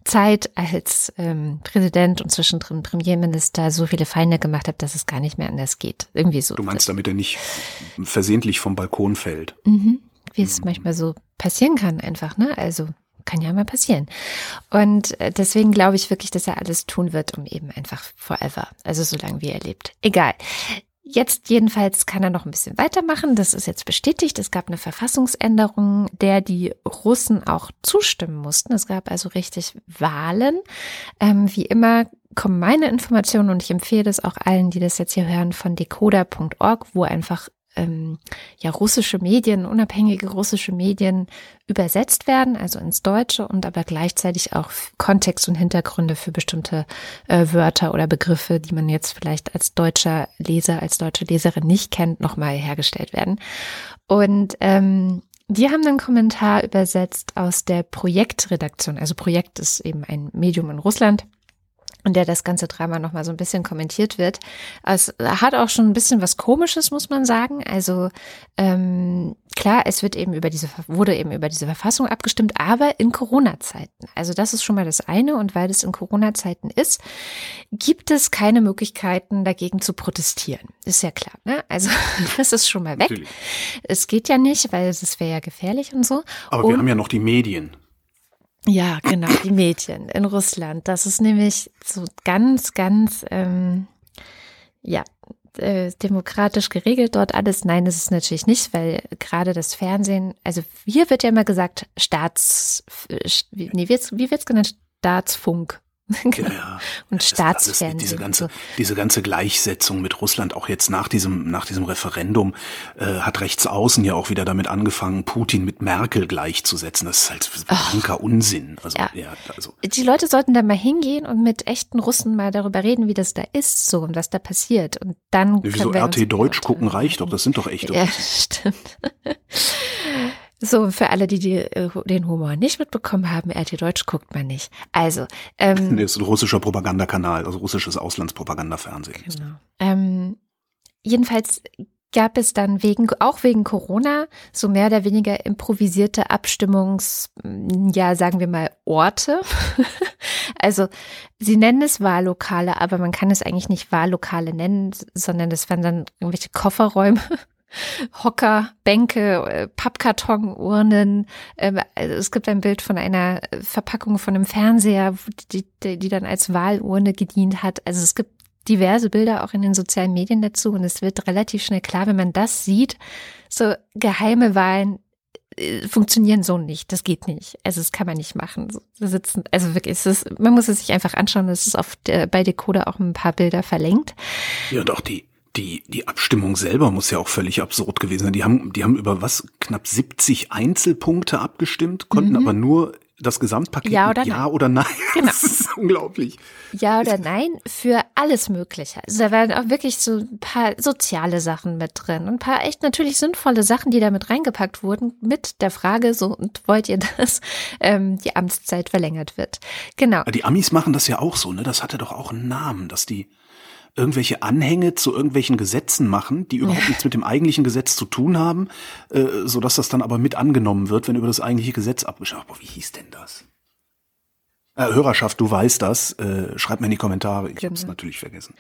S1: Zeit als ähm, Präsident und zwischendrin Premierminister so viele Feinde gemacht hat, dass es gar nicht mehr anders geht. Irgendwie so.
S3: Du meinst, damit er nicht versehentlich vom Balkon fällt?
S1: Mhm. Wie es mhm. manchmal so passieren kann, einfach, ne? Also kann ja mal passieren. Und äh, deswegen glaube ich wirklich, dass er alles tun wird, um eben einfach forever, also so lange wie er lebt. Egal. Jetzt jedenfalls kann er noch ein bisschen weitermachen. Das ist jetzt bestätigt. Es gab eine Verfassungsänderung, der die Russen auch zustimmen mussten. Es gab also richtig Wahlen. Ähm, wie immer kommen meine Informationen und ich empfehle das auch allen, die das jetzt hier hören, von decoder.org, wo einfach ähm, ja russische Medien, unabhängige russische Medien übersetzt werden, also ins Deutsche und aber gleichzeitig auch Kontext und Hintergründe für bestimmte äh, Wörter oder Begriffe, die man jetzt vielleicht als deutscher Leser, als deutsche Leserin nicht kennt, nochmal hergestellt werden. Und ähm, die haben einen Kommentar übersetzt aus der Projektredaktion. Also Projekt ist eben ein Medium in Russland und der das ganze Drama nochmal so ein bisschen kommentiert wird. Es hat auch schon ein bisschen was Komisches, muss man sagen. Also ähm, klar, es wird eben über diese, wurde eben über diese Verfassung abgestimmt, aber in Corona-Zeiten. Also das ist schon mal das eine. Und weil es in Corona-Zeiten ist, gibt es keine Möglichkeiten, dagegen zu protestieren. Ist ja klar. Ne? Also das ist schon mal weg. Natürlich. Es geht ja nicht, weil es wäre ja gefährlich und so.
S3: Aber und, wir haben ja noch die Medien.
S1: Ja, genau, die Mädchen in Russland. Das ist nämlich so ganz, ganz, ähm, ja, äh, demokratisch geregelt dort alles. Nein, das ist natürlich nicht, weil gerade das Fernsehen, also hier wird ja immer gesagt, Staats, nee, wie wird's genannt? Staatsfunk.
S3: Genau. Ja,
S1: und Staatsfernsehen.
S3: Diese ganze, diese ganze Gleichsetzung mit Russland, auch jetzt nach diesem, nach diesem Referendum, äh, hat rechts außen ja auch wieder damit angefangen, Putin mit Merkel gleichzusetzen. Das ist halt blanker Unsinn. Also, ja. ja. also.
S1: Die Leute sollten da mal hingehen und mit echten Russen mal darüber reden, wie das da ist, so und was da passiert. Und dann.
S3: Wieso RT Deutsch gucken reicht doch, das sind doch echte
S1: ja, Russen. Stimmt. So, für alle, die, die äh, den Humor nicht mitbekommen haben, RT Deutsch guckt man nicht. Also,
S3: ähm, das ist ein russischer Propagandakanal, also russisches Auslandspropagandafernsehen. Genau.
S1: Ähm, jedenfalls gab es dann wegen, auch wegen Corona, so mehr oder weniger improvisierte Abstimmungs, ja, sagen wir mal, Orte. also, sie nennen es Wahllokale, aber man kann es eigentlich nicht Wahllokale nennen, sondern das waren dann irgendwelche Kofferräume Hocker, Bänke, äh, Pappkartonurnen. Ähm, also es gibt ein Bild von einer Verpackung von einem Fernseher, die, die dann als Wahlurne gedient hat. Also es gibt diverse Bilder auch in den sozialen Medien dazu und es wird relativ schnell klar, wenn man das sieht, so geheime Wahlen äh, funktionieren so nicht. Das geht nicht. Also das kann man nicht machen. Sitzen, also wirklich, es ist, man muss es sich einfach anschauen. Es ist der, bei Decoder auch ein paar Bilder verlinkt.
S3: Ja, und auch die die, die Abstimmung selber muss ja auch völlig absurd gewesen sein. Die haben, die haben über was? Knapp 70 Einzelpunkte abgestimmt, konnten mhm. aber nur das Gesamtpaket
S1: ja oder,
S3: ja
S1: nein.
S3: oder nein. Genau. Das ist unglaublich.
S1: Ja oder nein für alles Mögliche. Also da werden auch wirklich so ein paar soziale Sachen mit drin und ein paar echt natürlich sinnvolle Sachen, die da mit reingepackt wurden, mit der Frage, so und wollt ihr, dass ähm, die Amtszeit verlängert wird. Genau.
S3: Die Amis machen das ja auch so, ne? Das hatte doch auch einen Namen, dass die irgendwelche Anhänge zu irgendwelchen Gesetzen machen, die überhaupt nichts mit dem eigentlichen Gesetz zu tun haben, äh, so dass das dann aber mit angenommen wird, wenn über das eigentliche Gesetz abgeschaut wird. Wie hieß denn das? Äh, Hörerschaft, du weißt das. Äh, schreib mir in die Kommentare. Ich genau. habe es natürlich vergessen.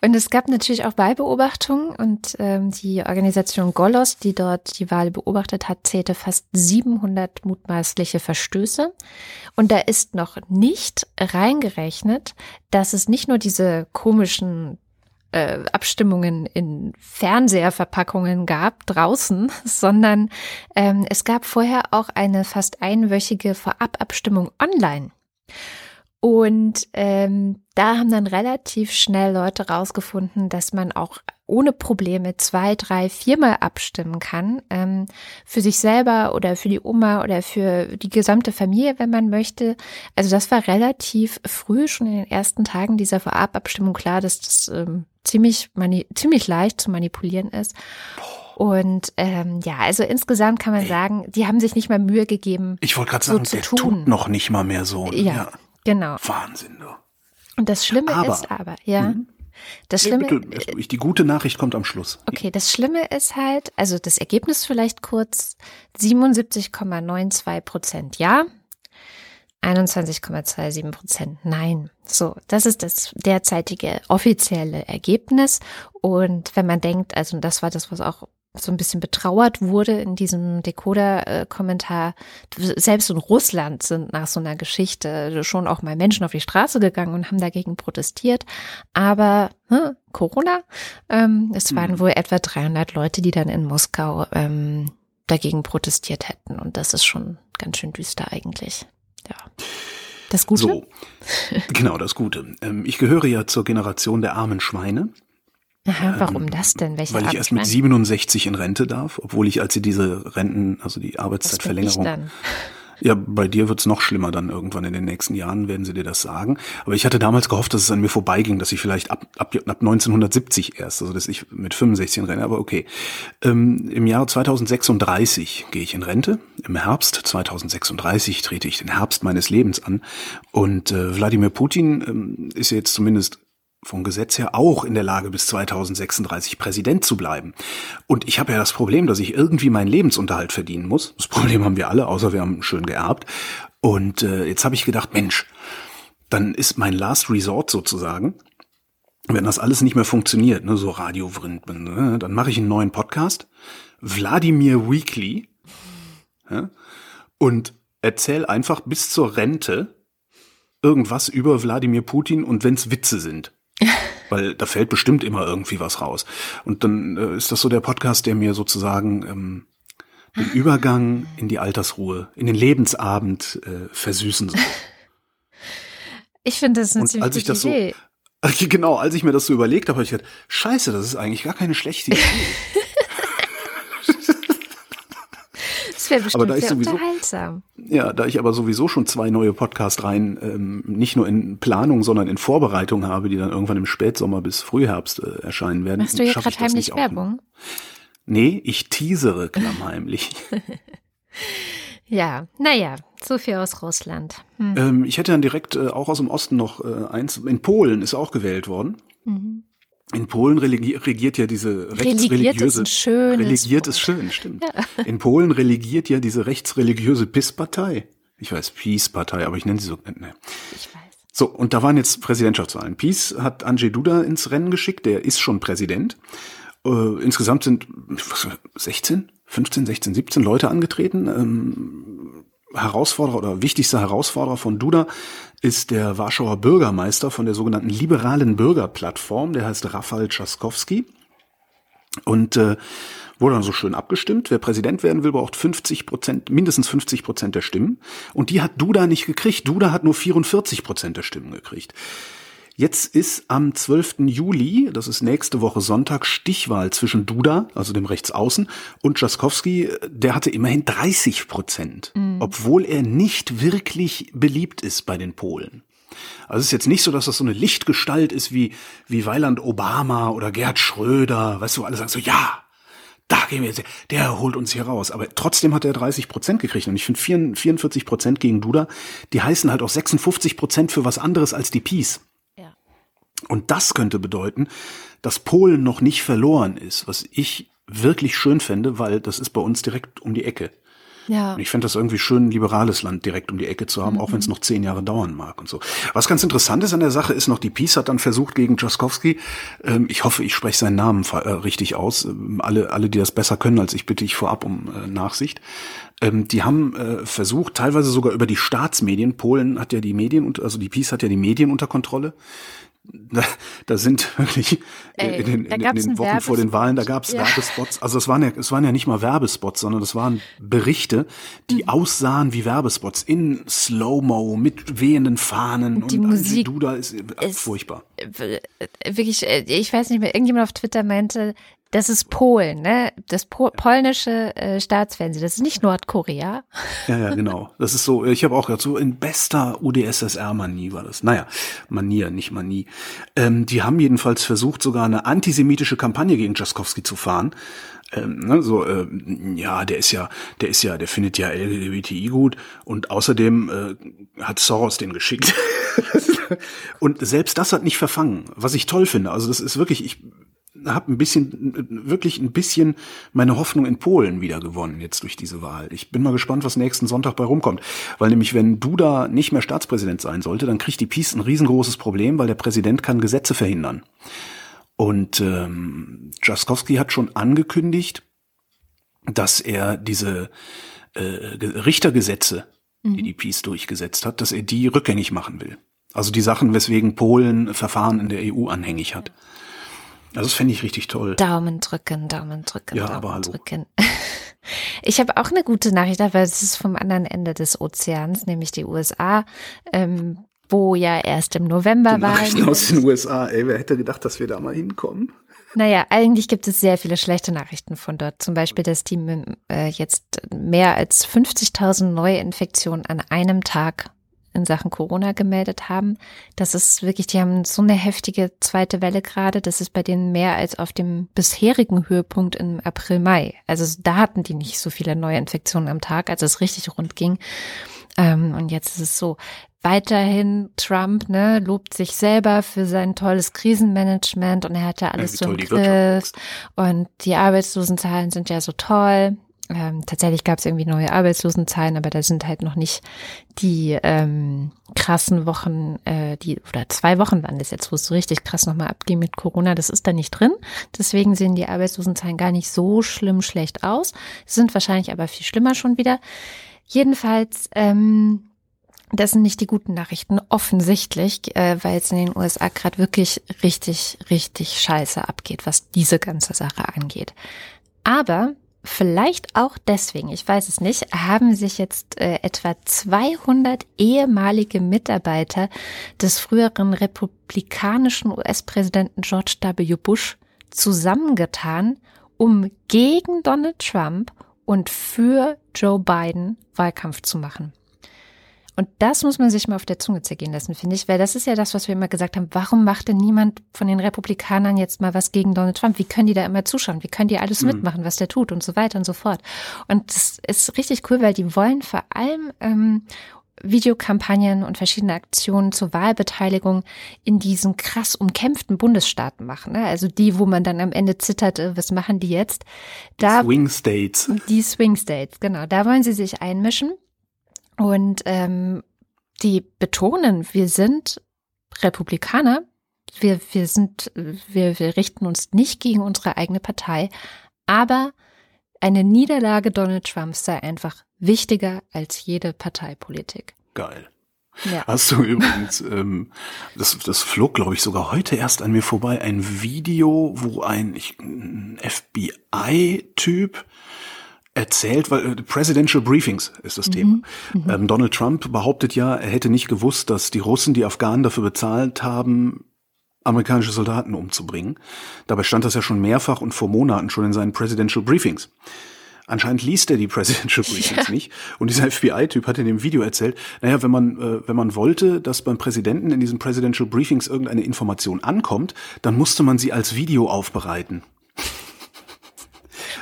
S1: Und es gab natürlich auch Wahlbeobachtungen und ähm, die Organisation Golos, die dort die Wahl beobachtet hat, zählte fast 700 mutmaßliche Verstöße. Und da ist noch nicht reingerechnet, dass es nicht nur diese komischen äh, Abstimmungen in Fernseherverpackungen gab draußen, sondern ähm, es gab vorher auch eine fast einwöchige Vorababstimmung online. Und ähm, da haben dann relativ schnell Leute rausgefunden, dass man auch ohne Probleme zwei, drei, viermal abstimmen kann. Ähm, für sich selber oder für die Oma oder für die gesamte Familie, wenn man möchte. Also das war relativ früh, schon in den ersten Tagen dieser Vorababstimmung klar, dass das ähm, ziemlich, ziemlich leicht zu manipulieren ist. Und ähm, ja, also insgesamt kann man Ey. sagen, die haben sich nicht mal Mühe gegeben.
S3: Ich wollte gerade sagen, so der tun. tut noch nicht mal mehr so.
S1: Ja, ja. genau.
S3: Wahnsinn. Du.
S1: Und das Schlimme aber, ist aber, ja. Mhm. Das Schlimme,
S3: ja, bitte, die gute Nachricht kommt am Schluss.
S1: Okay, das Schlimme ist halt, also das Ergebnis vielleicht kurz, 77,92 Prozent ja, 21,27 Prozent nein. So, das ist das derzeitige offizielle Ergebnis. Und wenn man denkt, also das war das, was auch so ein bisschen betrauert wurde in diesem Decoder-Kommentar. Selbst in Russland sind nach so einer Geschichte schon auch mal Menschen auf die Straße gegangen und haben dagegen protestiert. Aber hm, Corona, ähm, es waren mhm. wohl etwa 300 Leute, die dann in Moskau ähm, dagegen protestiert hätten. Und das ist schon ganz schön düster eigentlich. Ja. Das Gute?
S3: So, genau, das Gute. Ähm, ich gehöre ja zur Generation der armen Schweine.
S1: Aha, warum ähm, das denn? Welche
S3: weil ich erst mit 67 in Rente darf, obwohl ich, als sie diese Renten, also die Arbeitszeitverlängerung. Ja, bei dir wird's noch schlimmer dann irgendwann in den nächsten Jahren, werden sie dir das sagen. Aber ich hatte damals gehofft, dass es an mir vorbeiging, dass ich vielleicht ab, ab, ab 1970 erst, also dass ich mit 65 in Rente, aber okay. Ähm, Im Jahr 2036 gehe ich in Rente. Im Herbst 2036 trete ich den Herbst meines Lebens an. Und äh, Wladimir Putin ähm, ist jetzt zumindest vom Gesetz her auch in der Lage, bis 2036 Präsident zu bleiben. Und ich habe ja das Problem, dass ich irgendwie meinen Lebensunterhalt verdienen muss. Das Problem haben wir alle, außer wir haben schön geerbt. Und äh, jetzt habe ich gedacht, Mensch, dann ist mein Last Resort sozusagen, wenn das alles nicht mehr funktioniert, ne, so Radio ne, dann mache ich einen neuen Podcast, Wladimir Weekly, ja, und erzähl einfach bis zur Rente irgendwas über Wladimir Putin und wenn's Witze sind. Weil da fällt bestimmt immer irgendwie was raus. Und dann äh, ist das so der Podcast, der mir sozusagen ähm, den Übergang in die Altersruhe, in den Lebensabend äh, versüßen soll.
S1: Ich finde das eine Und ziemlich als ich das Idee.
S3: So, genau, als ich mir das so überlegt habe, habe ich gedacht, scheiße, das ist eigentlich gar keine schlechte Idee.
S1: Das wäre bestimmt aber da sehr sowieso, unterhaltsam.
S3: Ja, da ich aber sowieso schon zwei neue Podcast rein, ähm, nicht nur in Planung, sondern in Vorbereitung habe, die dann irgendwann im Spätsommer bis Frühherbst äh, erscheinen werden.
S1: Machst du hier gerade heimlich Werbung?
S3: Nee, ich teasere klammheimlich.
S1: ja, naja, so viel aus Russland.
S3: Hm. Ähm, ich hätte dann direkt äh, auch aus dem Osten noch äh, eins. In Polen ist auch gewählt worden. Mhm. In Polen regiert ja diese rechtsreligiöse. Religiert ist, ein religiert ist schön, stimmt. Ja. In Polen religiert ja diese rechtsreligiöse PIS-Partei. Ich weiß, Peace-Partei, aber ich nenne sie so. Ne. Ich weiß. So, und da waren jetzt Präsidentschaftswahlen. Peace hat Andrzej Duda ins Rennen geschickt, der ist schon Präsident. Äh, insgesamt sind was, 16, 15, 16, 17 Leute angetreten. Ähm, Herausforderer oder wichtigster Herausforderer von Duda ist der Warschauer Bürgermeister von der sogenannten liberalen Bürgerplattform, der heißt Rafal Trzaskowski. Und äh, wurde dann so schön abgestimmt. Wer Präsident werden will, braucht 50 Prozent, mindestens 50 Prozent der Stimmen. Und die hat Duda nicht gekriegt. Duda hat nur 44 Prozent der Stimmen gekriegt. Jetzt ist am 12. Juli, das ist nächste Woche Sonntag, Stichwahl zwischen Duda, also dem Rechtsaußen, und Jaskowski. Der hatte immerhin 30 Prozent, mhm. obwohl er nicht wirklich beliebt ist bei den Polen. Also es ist jetzt nicht so, dass das so eine Lichtgestalt ist wie, wie Weiland Obama oder Gerd Schröder, weißt du, alle sagen so, ja, da gehen wir jetzt, der holt uns hier raus. Aber trotzdem hat er 30 Prozent gekriegt. Und ich finde 44 Prozent gegen Duda, die heißen halt auch 56 Prozent für was anderes als die Peace. Und das könnte bedeuten, dass Polen noch nicht verloren ist, was ich wirklich schön fände, weil das ist bei uns direkt um die Ecke. Ja. Und ich fände das irgendwie schön, ein liberales Land direkt um die Ecke zu haben, mhm. auch wenn es noch zehn Jahre dauern mag und so. Was ganz interessant ist an der Sache, ist noch, die Peace hat dann versucht gegen Jaskowski, ähm, ich hoffe, ich spreche seinen Namen äh, richtig aus, ähm, alle, alle, die das besser können als ich, bitte ich vorab um äh, Nachsicht. Ähm, die haben äh, versucht, teilweise sogar über die Staatsmedien, Polen hat ja die Medien, also die Peace hat ja die Medien unter Kontrolle, da, da sind wirklich Ey, in den, in, den Wochen vor den Wahlen, da gab es ja. Werbespots. Also es waren ja, es waren ja nicht mal Werbespots, sondern es waren Berichte, die mhm. aussahen wie Werbespots in Slow-Mo mit wehenden Fahnen
S1: und die und Musik
S3: Duda ist, äh, ist furchtbar.
S1: Wirklich, äh, ich weiß nicht mehr, irgendjemand auf Twitter meinte, das ist Polen, ne? Das po polnische äh, Staatsfernsehen, das ist nicht Nordkorea.
S3: Ja, ja, genau. Das ist so, ich habe auch gehört, so in bester UdSSR-Manie war das. Naja, Manier, nicht Manie. Ähm, die haben jedenfalls versucht, sogar eine antisemitische Kampagne gegen Jaskowski zu fahren. Ähm, ne, so, äh, ja, der ist ja, der ist ja, der findet ja LGBTI gut und außerdem äh, hat Soros den geschickt. und selbst das hat nicht verfangen, was ich toll finde. Also das ist wirklich, ich habe ein bisschen, wirklich ein bisschen meine Hoffnung in Polen wieder gewonnen jetzt durch diese Wahl. Ich bin mal gespannt, was nächsten Sonntag bei rumkommt. Weil nämlich, wenn Duda nicht mehr Staatspräsident sein sollte, dann kriegt die Peace ein riesengroßes Problem, weil der Präsident kann Gesetze verhindern. Und ähm, Jaskowski hat schon angekündigt, dass er diese äh, Richtergesetze, mhm. die die Peace durchgesetzt hat, dass er die rückgängig machen will. Also die Sachen, weswegen Polen Verfahren in der EU anhängig hat. Also das fände ich richtig toll.
S1: Daumen drücken, Daumen drücken,
S3: ja,
S1: Daumen
S3: aber hallo.
S1: drücken. Ich habe auch eine gute Nachricht, aber es ist vom anderen Ende des Ozeans, nämlich die USA. Ähm, wo ja erst im November war.
S3: aus den USA, ey, wer hätte gedacht, dass wir da mal hinkommen?
S1: Naja, eigentlich gibt es sehr viele schlechte Nachrichten von dort. Zum Beispiel, dass die äh, jetzt mehr als 50.000 Neuinfektionen an einem Tag in Sachen Corona gemeldet haben. Das ist wirklich, die haben so eine heftige zweite Welle gerade. Das ist bei denen mehr als auf dem bisherigen Höhepunkt im April, Mai. Also da hatten die nicht so viele Neuinfektionen am Tag, als es richtig rund ging. Ähm, und jetzt ist es so, weiterhin Trump, ne, lobt sich selber für sein tolles Krisenmanagement und er hat ja alles ja, so im Griff. Und die Arbeitslosenzahlen sind ja so toll. Ähm, tatsächlich gab es irgendwie neue Arbeitslosenzahlen, aber da sind halt noch nicht die ähm, krassen Wochen, äh, die oder zwei Wochen waren das jetzt, wo es so richtig krass nochmal abging mit Corona. Das ist da nicht drin. Deswegen sehen die Arbeitslosenzahlen gar nicht so schlimm schlecht aus. Sind wahrscheinlich aber viel schlimmer schon wieder. Jedenfalls ähm, das sind nicht die guten Nachrichten, offensichtlich, äh, weil es in den USA gerade wirklich richtig, richtig scheiße abgeht, was diese ganze Sache angeht. Aber vielleicht auch deswegen, ich weiß es nicht, haben sich jetzt äh, etwa 200 ehemalige Mitarbeiter des früheren republikanischen US-Präsidenten George W. Bush zusammengetan, um gegen Donald Trump und für Joe Biden Wahlkampf zu machen. Und das muss man sich mal auf der Zunge zergehen lassen, finde ich, weil das ist ja das, was wir immer gesagt haben. Warum macht denn niemand von den Republikanern jetzt mal was gegen Donald Trump? Wie können die da immer zuschauen? Wie können die alles mhm. mitmachen, was der tut und so weiter und so fort? Und das ist richtig cool, weil die wollen vor allem ähm, Videokampagnen und verschiedene Aktionen zur Wahlbeteiligung in diesen krass umkämpften Bundesstaaten machen. Ne? Also die, wo man dann am Ende zittert, äh, was machen die jetzt?
S3: Da, Swing States.
S1: Die Swing States, genau. Da wollen sie sich einmischen. Und ähm, die betonen, wir sind Republikaner, wir, wir sind, wir, wir richten uns nicht gegen unsere eigene Partei, aber eine Niederlage Donald Trumps sei einfach wichtiger als jede Parteipolitik.
S3: Geil. Ja. Hast du übrigens, ähm, das, das flog, glaube ich, sogar heute erst an mir vorbei, ein Video, wo ein, FBI-Typ erzählt, weil äh, Presidential Briefings ist das mhm. Thema. Mhm. Ähm, Donald Trump behauptet ja, er hätte nicht gewusst, dass die Russen die Afghanen dafür bezahlt haben, amerikanische Soldaten umzubringen. Dabei stand das ja schon mehrfach und vor Monaten schon in seinen Presidential Briefings. Anscheinend liest er die Presidential Briefings ja. nicht. Und dieser FBI-Typ hat in dem Video erzählt, naja, wenn man, äh, wenn man wollte, dass beim Präsidenten in diesen Presidential Briefings irgendeine Information ankommt, dann musste man sie als Video aufbereiten.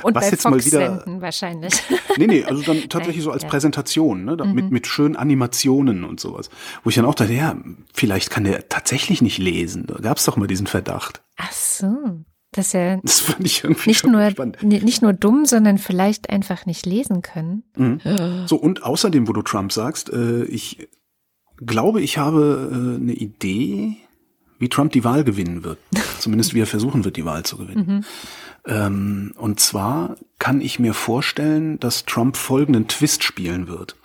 S1: Und was bei jetzt Fox mal wieder wahrscheinlich.
S3: Nee, nee, also dann tatsächlich so als ja. Präsentation, ne, mhm. mit, mit schönen Animationen und sowas. Wo ich dann auch dachte, ja, vielleicht kann der tatsächlich nicht lesen. Da gab es doch mal diesen Verdacht.
S1: Ach so. Das ist ja
S3: das fand ich irgendwie
S1: nicht nur spannend. nicht nur dumm, sondern vielleicht einfach nicht lesen können.
S3: Mhm. So und außerdem, wo du Trump sagst, äh, ich glaube, ich habe äh, eine Idee, wie Trump die Wahl gewinnen wird. Zumindest wie er versuchen wird, die Wahl zu gewinnen. Mhm. Ähm, und zwar kann ich mir vorstellen, dass Trump folgenden Twist spielen wird.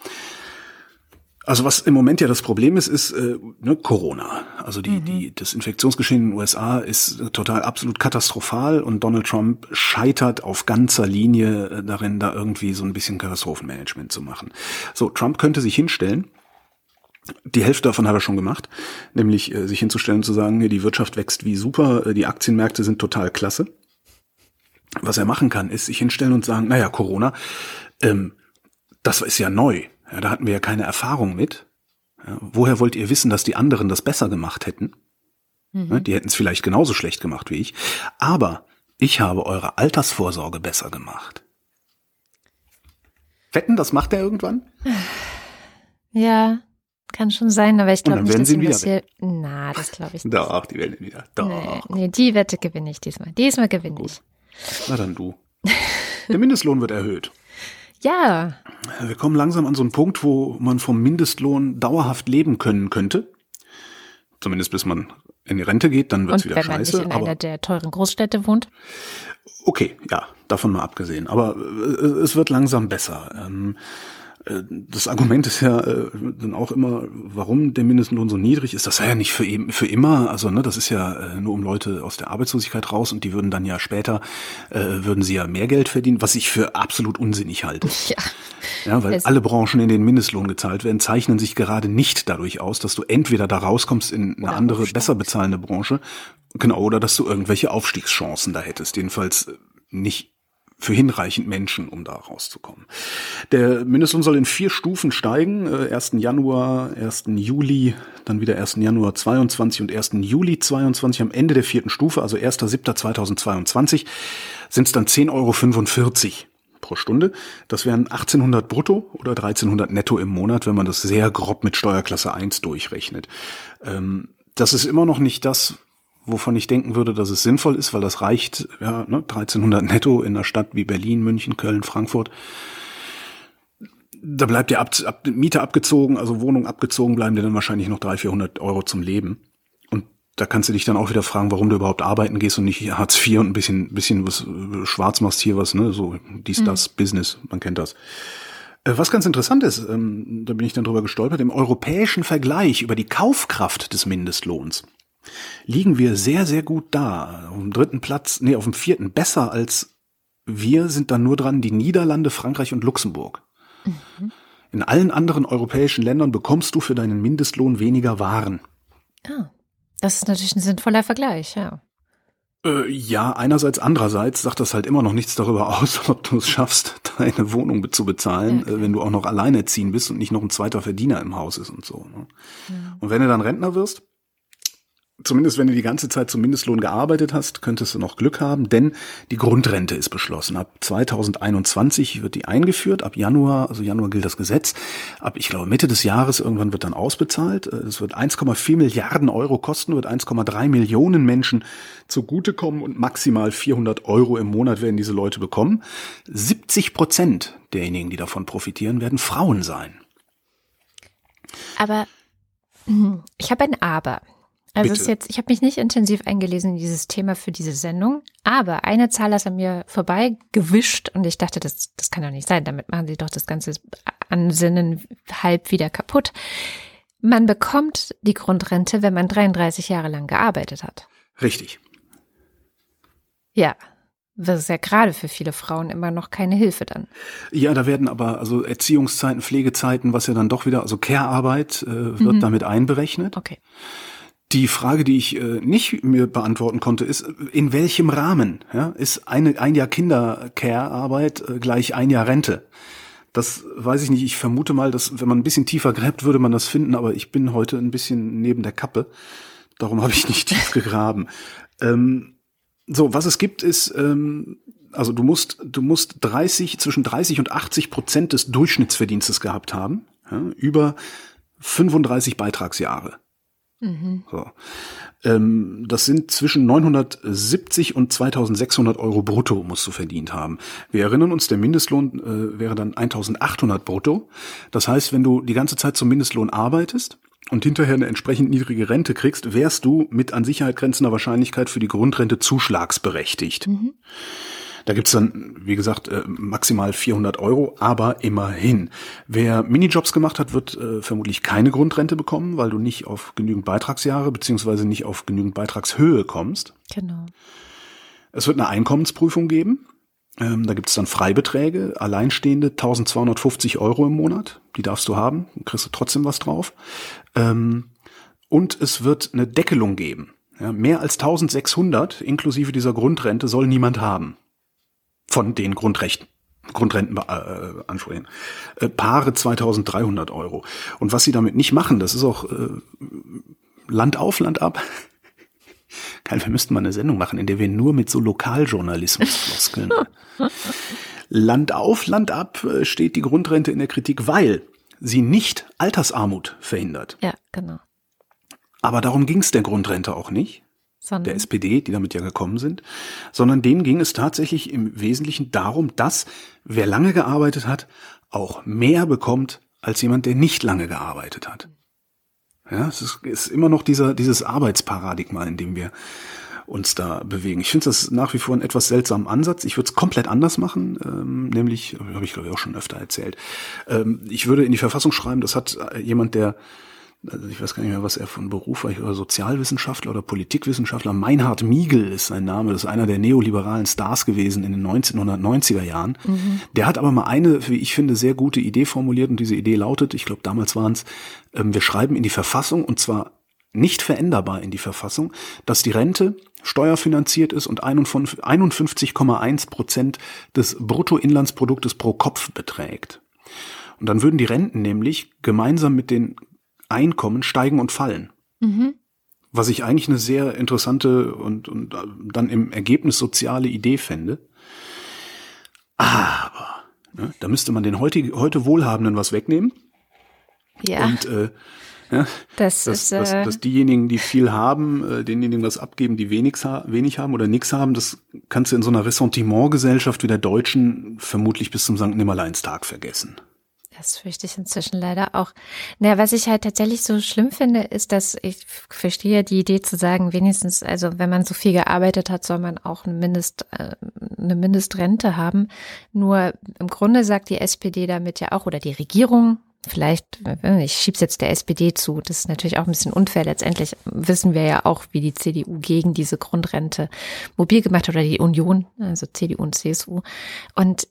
S3: Also was im Moment ja das Problem ist, ist äh, ne, Corona. Also die, mhm. die, das Infektionsgeschehen in den USA ist total absolut katastrophal und Donald Trump scheitert auf ganzer Linie äh, darin, da irgendwie so ein bisschen Katastrophenmanagement zu machen. So, Trump könnte sich hinstellen die Hälfte davon hat er schon gemacht, nämlich äh, sich hinzustellen und zu sagen, die Wirtschaft wächst wie super, äh, die Aktienmärkte sind total klasse. Was er machen kann, ist sich hinstellen und sagen, naja, Corona, ähm, das ist ja neu. Ja, da hatten wir ja keine Erfahrung mit. Ja, woher wollt ihr wissen, dass die anderen das besser gemacht hätten? Mhm. Ja, die hätten es vielleicht genauso schlecht gemacht wie ich. Aber ich habe eure Altersvorsorge besser gemacht. Wetten, das macht er irgendwann?
S1: Ja, kann schon sein, aber ich glaube nicht, dass
S3: sie ihn
S1: das hier. Na, das glaube ich nicht.
S3: Doch, die werden ihn wieder. Doch.
S1: Nee, nee, die Wette gewinne ich diesmal. Diesmal gewinne ich.
S3: Na dann du. Der Mindestlohn wird erhöht.
S1: Ja,
S3: Wir kommen langsam an so einen Punkt, wo man vom Mindestlohn dauerhaft leben können könnte. Zumindest bis man in die Rente geht, dann wird's
S1: und
S3: wieder
S1: wenn man nicht
S3: scheiße.
S1: in einer der teuren Großstädte wohnt.
S3: okay, ja, davon mal abgesehen. Aber äh, es wird langsam besser. Ähm, äh, das Argument ist ja äh, dann auch immer, warum der Mindestlohn so niedrig ist. Das sei ja nicht für, eben, für immer. Also ne, das ist ja äh, nur um Leute aus der Arbeitslosigkeit raus und die würden dann ja später, äh, würden sie ja mehr Geld verdienen, was ich für absolut unsinnig halte.
S1: Ja.
S3: Ja, weil
S1: Es-
S3: alle Branchen, in denen Mindestlohn gezahlt werden, zeichnen sich gerade nicht dadurch aus, dass du entweder da rauskommst in eine andere,
S1: aufsteigst.
S3: besser bezahlende Branche, genau, oder dass du irgendwelche Aufstiegschancen da hättest. Jedenfalls äh, nicht für hinreichend Menschen, um da rauszukommen. Der Mindestlohn soll in vier Stufen steigen. Äh, 1. Januar, 1. Juli, dann wieder 1. Januar 22 und 1. Juli 22. Am Ende der vierten Stufe, also 1.7.2022, sind es dann 10,45 Euro pro Stunde. Das wären 1800 brutto oder 1300 netto im Monat, wenn man das sehr grob mit Steuerklasse 1 durchrechnet. Ähm, das ist immer noch nicht das, wovon ich denken würde, dass es sinnvoll ist, weil das reicht, ja, ne, 1300 netto in einer Stadt wie Berlin, München, Köln, Frankfurt. Da bleibt ja ab, ab, Miete abgezogen, also Wohnung abgezogen, bleiben dir dann wahrscheinlich noch 300, 400 Euro zum Leben. Und da kannst du dich dann auch wieder fragen, warum du überhaupt arbeiten gehst und nicht Hartz IV und ein bisschen, bisschen was äh, schwarz machst hier was, ne, so dies, das, Business, man kennt das. Äh, Was ganz interessant ist, ähm, da bin ich dann drüber gestolpert, im europäischen Vergleich über die Kaufkraft des Mindestlohns liegen wir sehr, sehr gut da. Auf dem dritten Platz, nee, auf dem vierten, besser als wir sind dann nur dran die Niederlande, Frankreich und Luxemburg. In allen anderen europäischen Ländern bekommst du für deinen Mindestlohn weniger Waren.
S1: Ah, das ist natürlich ein sinnvoller Vergleich, ja.
S3: Äh, ja, einerseits, andererseits sagt das halt immer noch nichts darüber aus, ob du es schaffst, deine Wohnung zu bezahlen,
S1: Ja,
S3: äh, wenn du auch noch alleinerziehend bist und nicht noch ein zweiter Verdiener im Haus ist und so. Ne? Und wenn du dann Rentner wirst, zumindest wenn du die ganze Zeit zum Mindestlohn gearbeitet hast, könntest du noch Glück haben, denn die Grundrente ist beschlossen. Ab 2021 wird die eingeführt, ab Januar, also Januar gilt das Gesetz, ab, ich glaube, Mitte des Jahres irgendwann wird dann ausbezahlt. Äh, Es wird 1,4 Milliarden Euro kosten, wird 1,3 Millionen Menschen zugutekommen und maximal 400 Euro im Monat werden diese Leute bekommen. 70 Prozent derjenigen, die davon profitieren, werden Frauen sein.
S1: Aber hm, ich habe ein Aber. Also
S3: Bitte.
S1: ist jetzt, ich habe mich nicht intensiv eingelesen in dieses Thema für diese Sendung, aber eine Zahl ist an mir vorbei gewischt und ich dachte, das, das kann doch nicht sein. Damit machen sie doch das ganze Ansinnen halb wieder kaputt. Man bekommt die Grundrente, wenn man 33 Jahre lang gearbeitet hat.
S3: Richtig.
S1: Ja, das ist ja gerade für viele Frauen immer noch keine Hilfe dann.
S3: Ja, da werden aber also Erziehungszeiten, Pflegezeiten, was ja dann doch wieder, also Care-Arbeit äh, wird
S1: Mhm.
S3: damit einberechnet.
S1: Okay.
S3: Die Frage, die ich äh, nicht mir beantworten konnte, ist, in welchem Rahmen ja, ist eine, ein Jahr Kinder-Care-Arbeit äh, gleich ein Jahr Rente? Das weiß ich nicht. Ich vermute mal, dass wenn man ein bisschen tiefer gräbt, würde man das finden, aber ich bin heute ein bisschen neben der Kappe. Darum habe ich nicht tief gegraben. Ähm, so, was es gibt, ist, ähm, also du musst, du musst 30, zwischen 30 und 80 Prozent des Durchschnittsverdienstes gehabt haben, ja, über 35 Beitragsjahre.
S1: Mhm.
S3: So. Ähm, das sind zwischen 970 und 2600 Euro brutto musst du verdient haben. Wir erinnern uns, der Mindestlohn äh, wäre dann 1800 brutto. Das heißt, wenn du die ganze Zeit zum Mindestlohn arbeitest und hinterher eine entsprechend niedrige Rente kriegst, wärst du mit an Sicherheit grenzender Wahrscheinlichkeit für die Grundrente zuschlagsberechtigt.
S1: Mhm.
S3: Da gibt's dann, wie gesagt, äh, maximal 400 Euro, aber immerhin. Wer Minijobs gemacht hat, wird äh, vermutlich keine Grundrente bekommen, weil du nicht auf genügend Beitragsjahre beziehungsweise nicht auf genügend Beitragshöhe kommst.
S1: Genau.
S3: Es wird eine Einkommensprüfung geben. Ähm, da gibt's dann Freibeträge, Alleinstehende 1250 Euro im Monat. Die darfst du haben, kriegst du trotzdem was drauf. Ähm, und es wird eine Deckelung geben. Ja, mehr als 1600 inklusive dieser Grundrente soll niemand haben. Von den Grundrechten. Grundrentenansprüchen. Äh, Paare 2300 Euro. Und was sie damit nicht machen, das ist auch äh, Land auf, Land ab. Geil, wir müssten mal eine Sendung machen, in der wir nur mit so Lokaljournalismus floskeln. Land auf, Land ab äh, steht die Grundrente in der Kritik, weil sie nicht Altersarmut verhindert.
S1: Ja, genau.
S3: Aber darum ging es der Grundrente auch nicht,
S1: Sondern,
S3: der SPD, die damit ja gekommen sind, sondern denen ging es tatsächlich im Wesentlichen darum, dass wer lange gearbeitet hat, auch mehr bekommt als jemand, der nicht lange gearbeitet hat. Ja, es ist, ist immer noch dieser, dieses Arbeitsparadigma, in dem wir uns da bewegen. Ich finde das nach wie vor einen etwas seltsamen Ansatz. Ich würde es komplett anders machen, ähm, nämlich, habe ich glaube ich auch schon öfter erzählt. Ähm, ich würde in die Verfassung schreiben, das hat jemand, der also ich weiß gar nicht mehr, was er von Beruf war, oder Sozialwissenschaftler oder Politikwissenschaftler. Meinhard Miegel ist sein Name, das ist einer der neoliberalen Stars gewesen in den 1990er Jahren. Mhm. Der hat aber mal eine, wie ich finde, sehr gute Idee formuliert und diese Idee lautet, ich glaube damals waren es, ähm, wir schreiben in die Verfassung und zwar nicht veränderbar in die Verfassung, dass die Rente steuerfinanziert ist und 51,1 Prozent des Bruttoinlandsproduktes pro Kopf beträgt. Und dann würden die Renten nämlich gemeinsam mit den Einkommen steigen und fallen. Mhm. Was ich eigentlich eine sehr interessante und, und dann im Ergebnis soziale Idee fände. Aber ne, da müsste man den heute, heute Wohlhabenden was wegnehmen.
S1: Ja.
S3: Und äh, ja,
S1: das
S3: dass,
S1: ist, äh,
S3: dass, dass diejenigen, die viel haben, äh, denjenigen was abgeben, die wenig, wenig haben oder nichts haben, das kannst du in so einer Ressentimentgesellschaft wie der deutschen vermutlich bis zum Sankt Nimmerleinstag vergessen.
S1: Das fürchte ich inzwischen leider auch. Naja, was ich halt tatsächlich so schlimm finde, ist, dass ich verstehe die Idee zu sagen, wenigstens, also wenn man so viel gearbeitet hat, soll man auch eine, Mindest, äh, eine Mindestrente haben. Nur im Grunde sagt die SPD damit ja auch, oder die Regierung, vielleicht, ich schieb's jetzt der SPD zu, das ist natürlich auch ein bisschen unfair. Letztendlich wissen wir ja auch, wie die CDU gegen diese Grundrente mobil gemacht hat oder die Union, also CDU und CSU. Und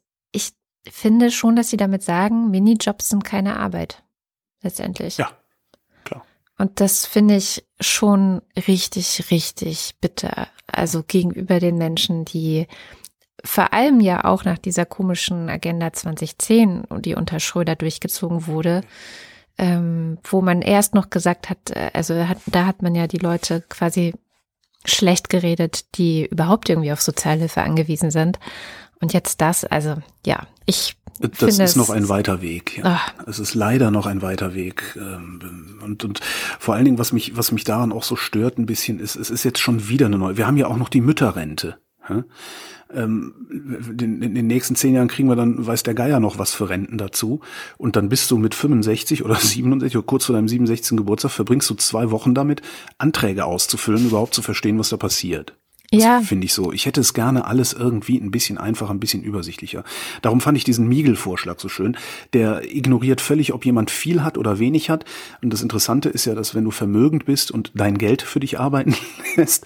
S1: finde schon, dass sie damit sagen, Minijobs sind keine Arbeit. Letztendlich.
S3: Ja, klar.
S1: Und das finde ich schon richtig, richtig bitter. Also gegenüber den Menschen, die vor allem ja auch nach dieser komischen Agenda 2010, die unter Schröder durchgezogen wurde, ähm, wo man erst noch gesagt hat, äh, also hat, da hat man ja die Leute quasi schlecht geredet, die überhaupt irgendwie auf Sozialhilfe angewiesen sind. Und jetzt das, also ja, ich
S3: das ist noch ein weiter Weg. Ja. Es ist leider noch ein weiter Weg. Ähm, und, und vor allen Dingen, was mich, was mich daran auch so stört ein bisschen, ist, es ist jetzt schon wieder eine neue. Wir haben ja auch noch die Mütterrente. Ähm, in, in den nächsten zehn Jahren kriegen wir dann, weiß der Geier noch was für Renten dazu. Und dann bist du mit 65 oder 67 oder kurz vor deinem 67. Geburtstag, verbringst du zwei Wochen damit, Anträge auszufüllen, überhaupt zu verstehen, was da passiert. Das ja. finde ich so. Ich hätte es gerne alles irgendwie ein bisschen einfacher, ein bisschen übersichtlicher. Darum fand ich diesen Miegel-Vorschlag so schön. Der ignoriert völlig, ob jemand viel hat oder wenig hat. Und das Interessante ist ja, dass wenn du vermögend bist und dein Geld für dich arbeiten lässt,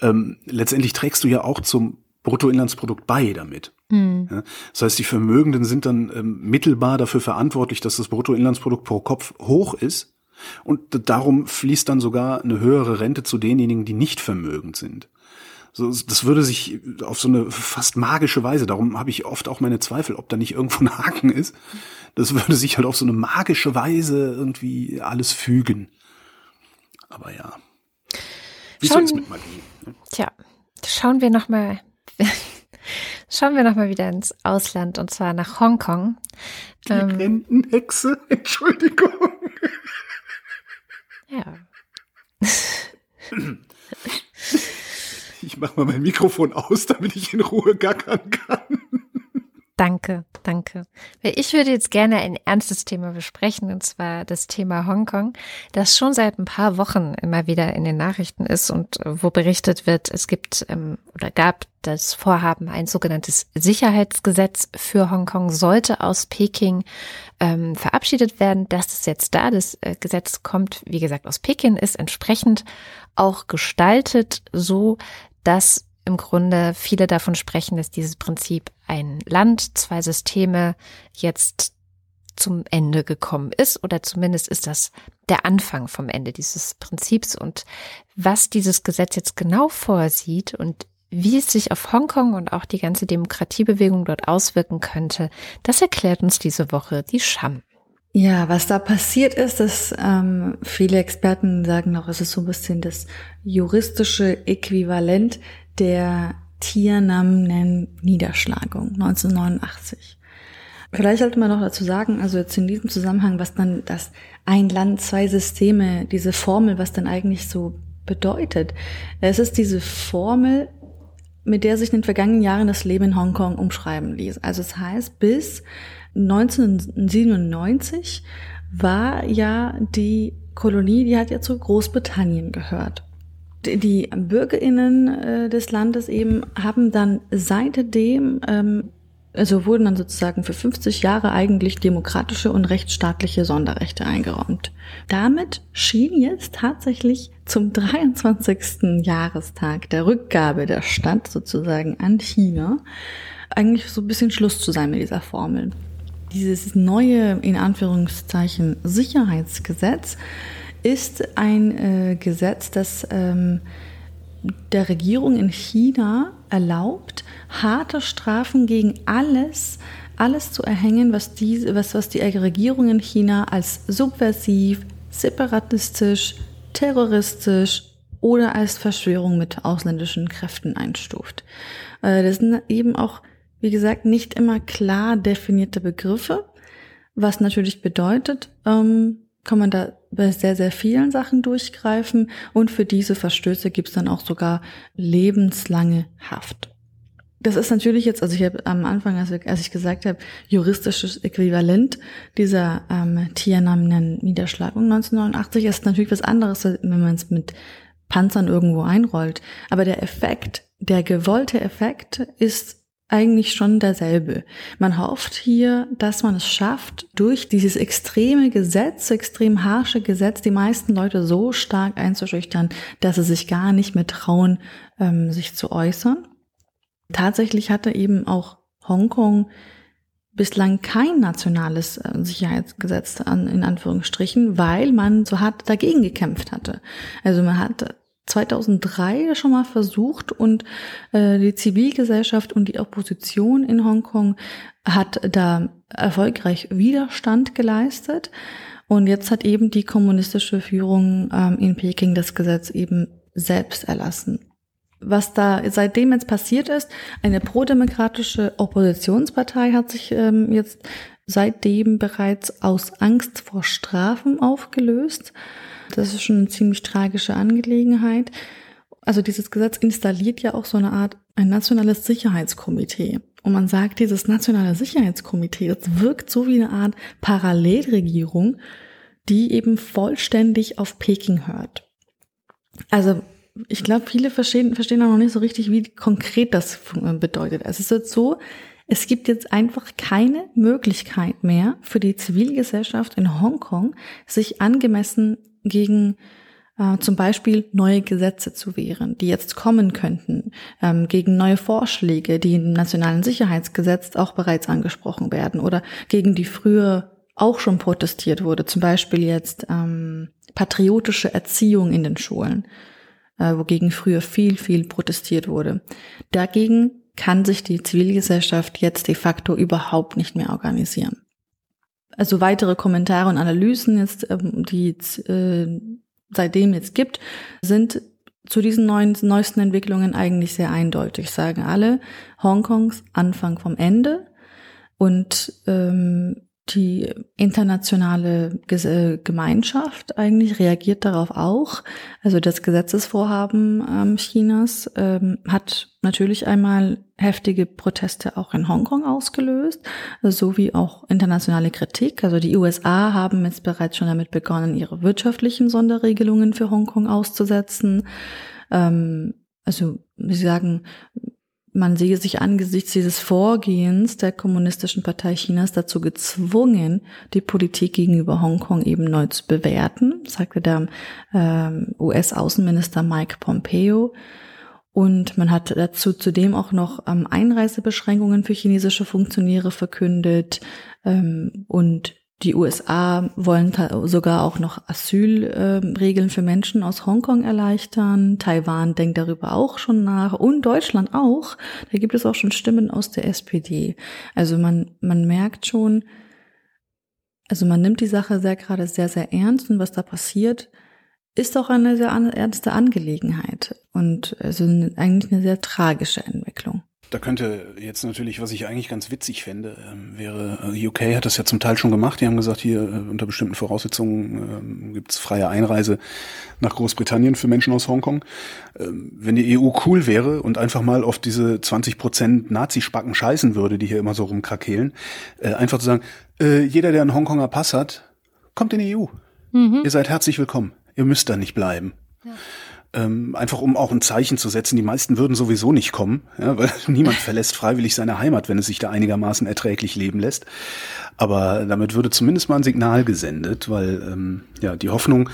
S3: ähm, letztendlich trägst du ja auch zum Bruttoinlandsprodukt bei damit. Mhm. Ja, das heißt, die Vermögenden sind dann ähm, mittelbar dafür verantwortlich, dass das Bruttoinlandsprodukt pro Kopf hoch ist. Und darum fließt dann sogar eine höhere Rente zu denjenigen, die nicht vermögend sind. So, das würde sich auf so eine fast magische Weise, darum habe ich oft auch meine Zweifel, ob da nicht irgendwo ein Haken ist. Das würde sich halt auf so eine magische Weise irgendwie alles fügen. Aber ja. Wie soll es mit Magie?
S1: Ne? Tja, schauen wir noch mal Schauen wir nochmal wieder ins Ausland und zwar nach Hongkong.
S3: Die ähm, Rentenhexe, Entschuldigung.
S1: Ja.
S3: Ich mache mal mein Mikrofon aus, damit ich in Ruhe gackern kann.
S1: Danke, danke. Ich würde jetzt gerne ein ernstes Thema besprechen, und zwar das Thema Hongkong, das schon seit ein paar Wochen immer wieder in den Nachrichten ist und wo berichtet wird, es gibt ähm, oder gab das Vorhaben, ein sogenanntes Sicherheitsgesetz für Hongkong sollte aus Peking ähm, verabschiedet werden. Das ist jetzt da. Das äh, Gesetz kommt, wie gesagt, aus Peking, ist entsprechend auch gestaltet so, dass im Grunde viele davon sprechen, dass dieses Prinzip ein Land, zwei Systeme jetzt zum Ende gekommen ist oder zumindest ist das der Anfang vom Ende dieses Prinzips und was dieses Gesetz jetzt genau vorsieht und wie es sich auf Hongkong und auch die ganze Demokratiebewegung dort auswirken könnte, das erklärt uns diese Woche die Scham.
S5: Ja, was da passiert ist, dass ähm, viele Experten sagen auch, es ist so ein bisschen das juristische Äquivalent der Tiernamnen-Niederschlagung 1989. Vielleicht sollte man noch dazu sagen, also jetzt in diesem Zusammenhang, was dann das ein Land, zwei Systeme, diese Formel, was dann eigentlich so bedeutet. Es ist diese Formel, mit der sich in den vergangenen Jahren das Leben in Hongkong umschreiben ließ. Also es heißt, bis 1997 war ja die Kolonie, die hat ja zu Großbritannien gehört. Die Bürgerinnen äh, des Landes eben haben dann seitdem ähm, also wurden dann sozusagen für 50 Jahre eigentlich demokratische und rechtsstaatliche Sonderrechte eingeräumt. Damit schien jetzt tatsächlich zum 23. Jahrestag der Rückgabe der Stadt sozusagen an China eigentlich so ein bisschen Schluss zu sein mit dieser Formel dieses neue, in Anführungszeichen, Sicherheitsgesetz ist ein äh, Gesetz, das ähm, der Regierung in China erlaubt, harte Strafen gegen alles, alles zu erhängen, was die, was, was die Regierung in China als subversiv, separatistisch, terroristisch oder als Verschwörung mit ausländischen Kräften einstuft. Äh, das sind eben auch wie gesagt, nicht immer klar definierte Begriffe, was natürlich bedeutet, ähm, kann man da bei sehr, sehr vielen Sachen durchgreifen und für diese Verstöße gibt es dann auch sogar lebenslange Haft. Das ist natürlich jetzt, also ich habe am Anfang, als, als ich gesagt habe, juristisches Äquivalent dieser ähm, Tiernamenen-Niederschlagung 1989 ist natürlich was anderes, wenn man es mit Panzern irgendwo einrollt. Aber der Effekt, der gewollte Effekt ist eigentlich schon derselbe. Man hofft hier, dass man es schafft, durch dieses extreme Gesetz, extrem harsche Gesetz, die meisten Leute so stark einzuschüchtern, dass sie sich gar nicht mehr trauen, ähm, sich zu äußern. Tatsächlich hatte eben auch Hongkong bislang kein nationales äh, Sicherheitsgesetz an, in Anführungsstrichen, weil man so hart dagegen gekämpft hatte. Also man hat 2003 schon mal versucht und äh, die Zivilgesellschaft und die Opposition in Hongkong hat da erfolgreich Widerstand geleistet. Und jetzt hat eben die kommunistische Führung ähm, in Peking das Gesetz eben selbst erlassen. Was da seitdem jetzt passiert ist, eine prodemokratische Oppositionspartei hat sich ähm, jetzt seitdem bereits aus Angst vor Strafen aufgelöst. Das ist schon eine ziemlich tragische Angelegenheit. Also dieses Gesetz installiert ja auch so eine Art ein nationales Sicherheitskomitee. Und man sagt, dieses nationale Sicherheitskomitee, das wirkt so wie eine Art Parallelregierung, die eben vollständig auf Peking hört. Also ich glaube, viele verstehen, verstehen auch noch nicht so richtig, wie konkret das bedeutet. Also es ist so, es gibt jetzt einfach keine Möglichkeit mehr für die Zivilgesellschaft in Hongkong, sich angemessen gegen äh, zum Beispiel neue Gesetze zu wehren, die jetzt kommen könnten, ähm, gegen neue Vorschläge, die im nationalen Sicherheitsgesetz auch bereits angesprochen werden oder gegen die früher auch schon protestiert wurde, zum Beispiel jetzt ähm, patriotische Erziehung in den Schulen, äh, wogegen früher viel, viel protestiert wurde. Dagegen kann sich die Zivilgesellschaft jetzt de facto überhaupt nicht mehr organisieren also weitere Kommentare und Analysen jetzt, ähm, die äh, seitdem jetzt gibt, sind zu diesen neuen, neuesten Entwicklungen eigentlich sehr eindeutig. Sagen alle, Hongkongs Anfang vom Ende und ähm, die internationale äh, Gemeinschaft eigentlich reagiert darauf auch. Also das Gesetzesvorhaben ähm, Chinas ähm, hat natürlich einmal heftige Proteste auch in Hongkong ausgelöst, sowie auch internationale Kritik. Also die USA haben jetzt bereits schon damit begonnen, ihre wirtschaftlichen Sonderregelungen für Hongkong auszusetzen. Ähm, also sie sagen, man sehe sich angesichts dieses Vorgehens der Kommunistischen Partei Chinas dazu gezwungen, die Politik gegenüber Hongkong eben neu zu bewerten, sagte der ähm, US-Außenminister Mike Pompeo. Und man hat dazu zudem auch noch ähm, Einreisebeschränkungen für chinesische Funktionäre verkündet ähm, und die USA wollen sogar auch noch Asylregeln äh, für Menschen aus Hongkong erleichtern. Taiwan denkt darüber auch schon nach und Deutschland auch. Da gibt es auch schon Stimmen aus der SPD. Also man, man merkt schon, Also man nimmt die Sache sehr gerade sehr, sehr ernst und was da passiert, ist auch eine sehr ernste Angelegenheit und also eigentlich eine sehr tragische Entwicklung.
S3: Da könnte jetzt natürlich, was ich eigentlich ganz witzig fände, ähm, wäre, äh, UK hat das ja zum Teil schon gemacht. Die haben gesagt, hier äh, unter bestimmten Voraussetzungen äh, gibt es freie Einreise nach Großbritannien für Menschen aus Hongkong. Ähm, wenn die EU cool wäre und einfach mal auf diese 20 Prozent Nazi-Spacken scheißen würde, die hier immer so rumkrakehlen, äh, einfach zu sagen, jeder, der einen Hongkonger Pass hat, kommt in die EU. Mhm. Ihr seid herzlich willkommen. Ihr müsst da nicht bleiben. Ja ähm, einfach um auch ein Zeichen zu setzen. Die meisten würden sowieso nicht kommen, ja, weil niemand verlässt freiwillig seine Heimat, wenn es sich da einigermaßen erträglich leben lässt. Aber damit würde zumindest mal ein Signal gesendet, weil ähm, ja die Hoffnung,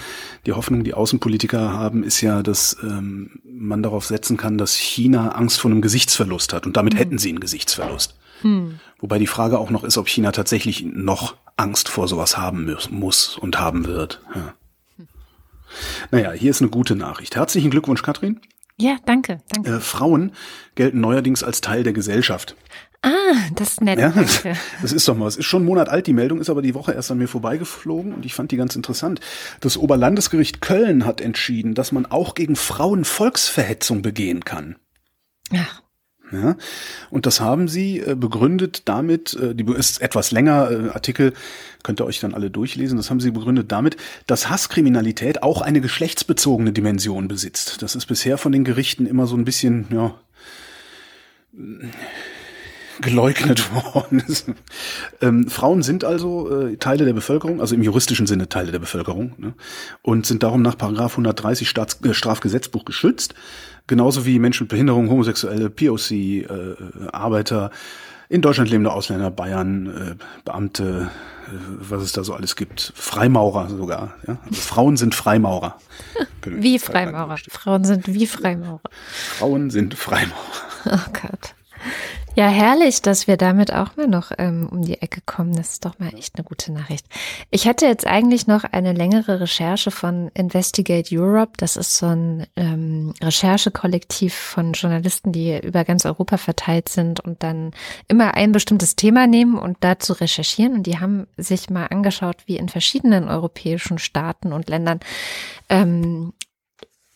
S3: die Hoffnung, die Außenpolitiker haben, ist ja, dass ähm, man darauf setzen kann, dass China Angst vor einem Gesichtsverlust hat und damit mhm. hätten sie einen Gesichtsverlust. Mhm. Wobei die Frage auch noch ist, ob China tatsächlich noch Angst vor sowas haben muss, muss und haben wird. Ja. Naja, hier ist eine gute Nachricht. Herzlichen Glückwunsch, Katrin.
S1: Ja, danke, danke.
S3: Äh, Frauen gelten neuerdings als Teil der Gesellschaft.
S1: Ah, das ist nett. Ja,
S3: danke. das ist doch mal, es ist schon einen Monat alt, die Meldung ist aber die Woche erst an mir vorbeigeflogen und ich fand die ganz interessant. Das Oberlandesgericht Köln hat entschieden, dass man auch gegen Frauen Volksverhetzung begehen kann.
S1: Ach.
S3: Ja, und das haben sie äh, begründet damit, äh, die ist etwas länger, äh, Artikel könnt ihr euch dann alle durchlesen, das haben sie begründet damit, dass Hasskriminalität auch eine geschlechtsbezogene Dimension besitzt. Das ist bisher von den Gerichten immer so ein bisschen, ja, geleugnet worden ist. Ähm, Frauen sind also äh, Teile der Bevölkerung, also im juristischen Sinne Teile der Bevölkerung, ne? und sind darum nach Paragraph 130 Staats äh, Strafgesetzbuch geschützt, genauso wie Menschen mit Behinderung, Homosexuelle, POC, äh, Arbeiter, in Deutschland lebende Ausländer, Bayern, äh, Beamte, äh, was es da so alles gibt, Freimaurer sogar. Ja? Also Frauen sind Freimaurer.
S1: wie Freimaurer. Frauen sind wie Freimaurer.
S3: Frauen sind Freimaurer.
S1: Oh Gott. Ja, herrlich, dass wir damit auch mal noch ähm, um die Ecke kommen. Das ist doch mal echt eine gute Nachricht. Ich hätte jetzt eigentlich noch eine längere Recherche von Investigate Europe. Das ist so ein ähm, Recherchekollektiv von Journalisten, die über ganz Europa verteilt sind und dann immer ein bestimmtes Thema nehmen und dazu recherchieren. Und die haben sich mal angeschaut, wie in verschiedenen europäischen Staaten und Ländern ähm,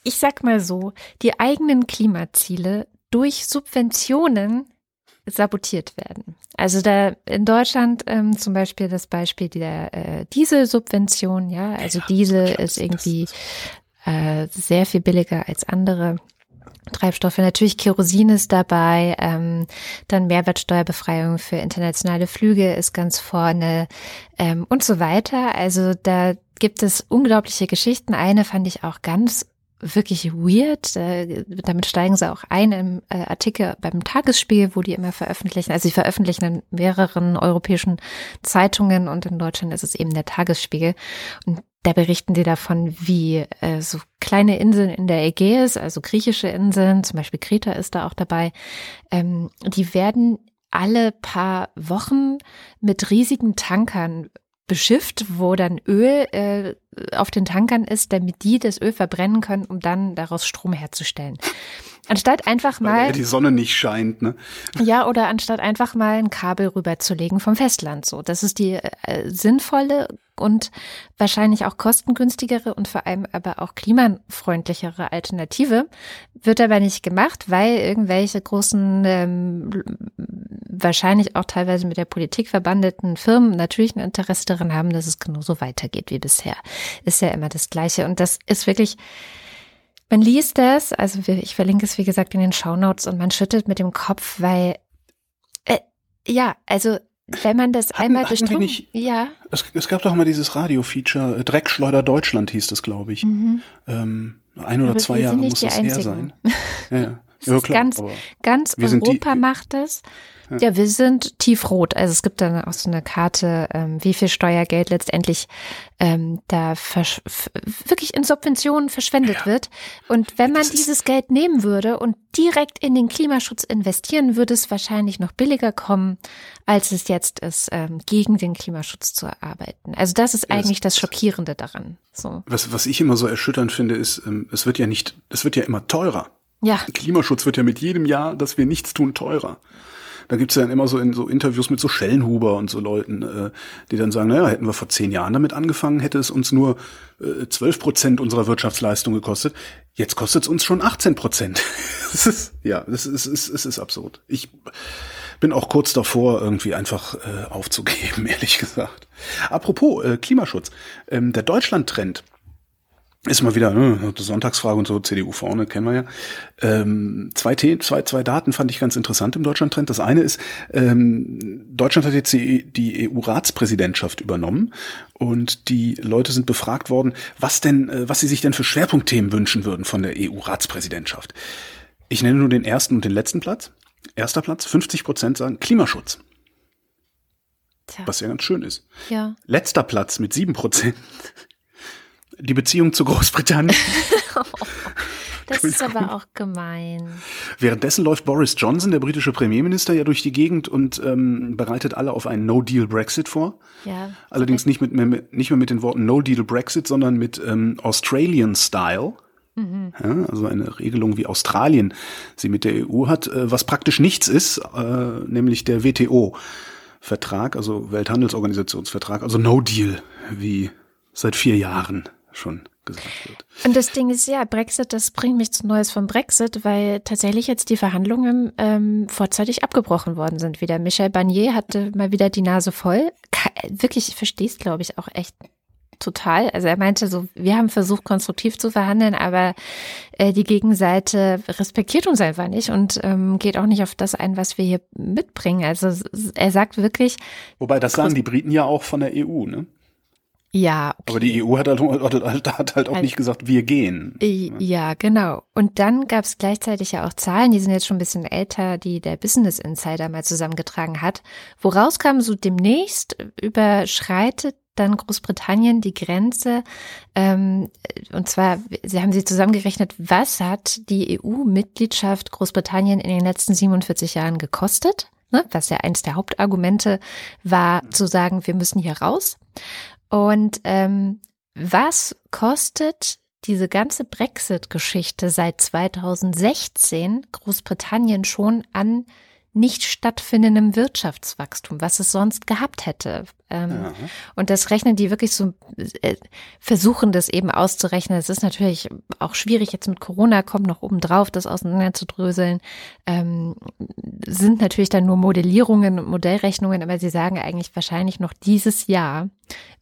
S1: ich sag mal so, die eigenen Klimaziele durch Subventionen sabotiert werden. Also da in Deutschland ähm, zum Beispiel das Beispiel der äh, Dieselsubvention, ja, also ja, Diesel ist irgendwie äh, sehr viel billiger als andere Treibstoffe. Natürlich Kerosin ist dabei, ähm, dann Mehrwertsteuerbefreiung für internationale Flüge ist ganz vorne ähm, und so weiter. Also da gibt es unglaubliche Geschichten. Eine fand ich auch ganz wirklich weird. Äh, damit steigen sie auch ein im äh, Artikel beim Tagesspiel, wo die immer veröffentlichen. Also sie veröffentlichen in mehreren europäischen Zeitungen und in Deutschland ist es eben der Tagesspiegel. Und da berichten die davon, wie äh, so kleine Inseln in der Ägäis, also griechische Inseln, zum Beispiel Kreta ist da auch dabei, ähm, die werden alle paar Wochen mit riesigen Tankern beschifft, wo dann Öl äh, auf den Tankern ist, damit die das Öl verbrennen können, um dann daraus Strom herzustellen. Anstatt einfach mal.
S3: Weil die Sonne nicht scheint, ne?
S1: Ja, oder anstatt einfach mal ein Kabel rüberzulegen vom Festland so. Das ist die äh, sinnvolle und wahrscheinlich auch kostengünstigere und vor allem aber auch klimafreundlichere Alternative. Wird aber nicht gemacht, weil irgendwelche großen, ähm, wahrscheinlich auch teilweise mit der Politik verbandeten Firmen natürlich ein Interesse daran haben, dass es genauso weitergeht wie bisher. Ist ja immer das Gleiche. Und das ist wirklich, man liest das, also ich verlinke es wie gesagt in den Shownotes und man schüttelt mit dem Kopf, weil äh, ja, also wenn man das hatten, einmal durchdrungen, ja.
S3: Es, es, gab doch mal dieses Radio-Feature, äh, Dreckschleuder Deutschland hieß das, glaube ich. Mhm. Ähm, ein oder Aber zwei Jahre muss das her sein.
S1: Ja, ja. ja klar, ganz, ganz Europa die, macht das. Ja. wir sind tiefrot. Also es gibt dann auch so eine Karte, ähm, wie viel Steuergeld letztendlich ähm, da wirklich in Subventionen verschwendet ja. wird. Und wenn man dieses Geld nehmen würde und direkt in den Klimaschutz investieren, würde es wahrscheinlich noch billiger kommen, als es jetzt ist, ähm, gegen den Klimaschutz zu arbeiten. Also das ist eigentlich das, das Schockierende daran. So.
S3: Was, was ich immer so erschütternd finde, ist, ähm, es wird ja nicht, es wird ja immer teurer.
S1: Ja.
S3: Klimaschutz wird ja mit jedem Jahr, dass wir nichts tun, teurer. Da gibt's ja dann immer so in so Interviews mit so Schellenhuber und so Leuten, äh, die dann sagen, naja, hätten wir vor zehn Jahren damit angefangen, hätte es uns nur zwölf äh, Prozent unserer Wirtschaftsleistung gekostet. Jetzt kostet es uns schon 18 Prozent. ja, es ist, ist, es ist absurd. Ich bin auch kurz davor, irgendwie einfach äh, aufzugeben, ehrlich gesagt. Apropos äh, Klimaschutz. Ähm, der Deutschland-Trend ist mal wieder ne, Sonntagsfrage und so, CDU vorne, kennen wir ja. Ähm, zwei, zwei, zwei Daten fand ich ganz interessant im Deutschland-Trend. Das eine ist, ähm, Deutschland hat jetzt die, die EU-Ratspräsidentschaft übernommen und die Leute sind befragt worden, was denn, äh, was sie sich denn für Schwerpunktthemen wünschen würden von der EU-Ratspräsidentschaft. Ich nenne nur den ersten und den letzten Platz. Erster Platz, 50 Prozent sagen Klimaschutz. Tja. Was ja ganz schön ist.
S1: Ja.
S3: Letzter Platz mit sieben Prozent die Beziehung zu Großbritannien.
S1: das ist aber auch gemein.
S3: Währenddessen läuft Boris Johnson, der britische Premierminister, ja durch die Gegend und ähm, bereitet alle auf einen No-Deal-Brexit vor.
S1: Ja,
S3: Allerdings nicht, mit, mehr, nicht mehr mit den Worten No-Deal-Brexit, sondern mit ähm, Australian-Style. Mhm. Ja, also eine Regelung wie Australien sie mit der EU hat, äh, was praktisch nichts ist, äh, nämlich der WTO-Vertrag, also Welthandelsorganisationsvertrag, also No Deal, wie seit vier Jahren schon gesagt wird.
S1: Und das Ding ist ja, Brexit, das bringt mich zu Neues vom Brexit, weil tatsächlich jetzt die Verhandlungen ähm, vorzeitig abgebrochen worden sind wieder. Michel Barnier hatte mal wieder die Nase voll. Wirklich, ich verstehe es, glaube ich, auch echt total. Also er meinte so, wir haben versucht, konstruktiv zu verhandeln, aber äh, die Gegenseite respektiert uns einfach nicht und ähm, geht auch nicht auf das ein, was wir hier mitbringen. Also er sagt wirklich.
S3: Wobei das sagen die Briten ja auch von der EU, ne?
S1: Ja.
S3: Okay. Aber die EU hat halt, hat halt auch halt, nicht gesagt, wir gehen.
S1: Ja, genau. Und dann gab es gleichzeitig ja auch Zahlen, die sind jetzt schon ein bisschen älter, die der Business Insider mal zusammengetragen hat, woraus kam so demnächst überschreitet dann Großbritannien die Grenze. Ähm, und zwar, sie haben sie zusammengerechnet, was hat die EU-Mitgliedschaft Großbritannien in den letzten 47 Jahren gekostet? Ne, was ja eines der Hauptargumente war, zu sagen, wir müssen hier raus. Und ähm, was kostet diese ganze Brexit-Geschichte seit 2016 Großbritannien schon an nicht stattfindendem Wirtschaftswachstum, was es sonst gehabt hätte. Ähm. Und das rechnen die wirklich so, äh, versuchen das eben auszurechnen. Es ist natürlich auch schwierig, jetzt mit Corona kommt noch oben drauf, das auseinanderzudröseln. Ähm, sind natürlich dann nur Modellierungen und Modellrechnungen, aber sie sagen eigentlich wahrscheinlich noch dieses Jahr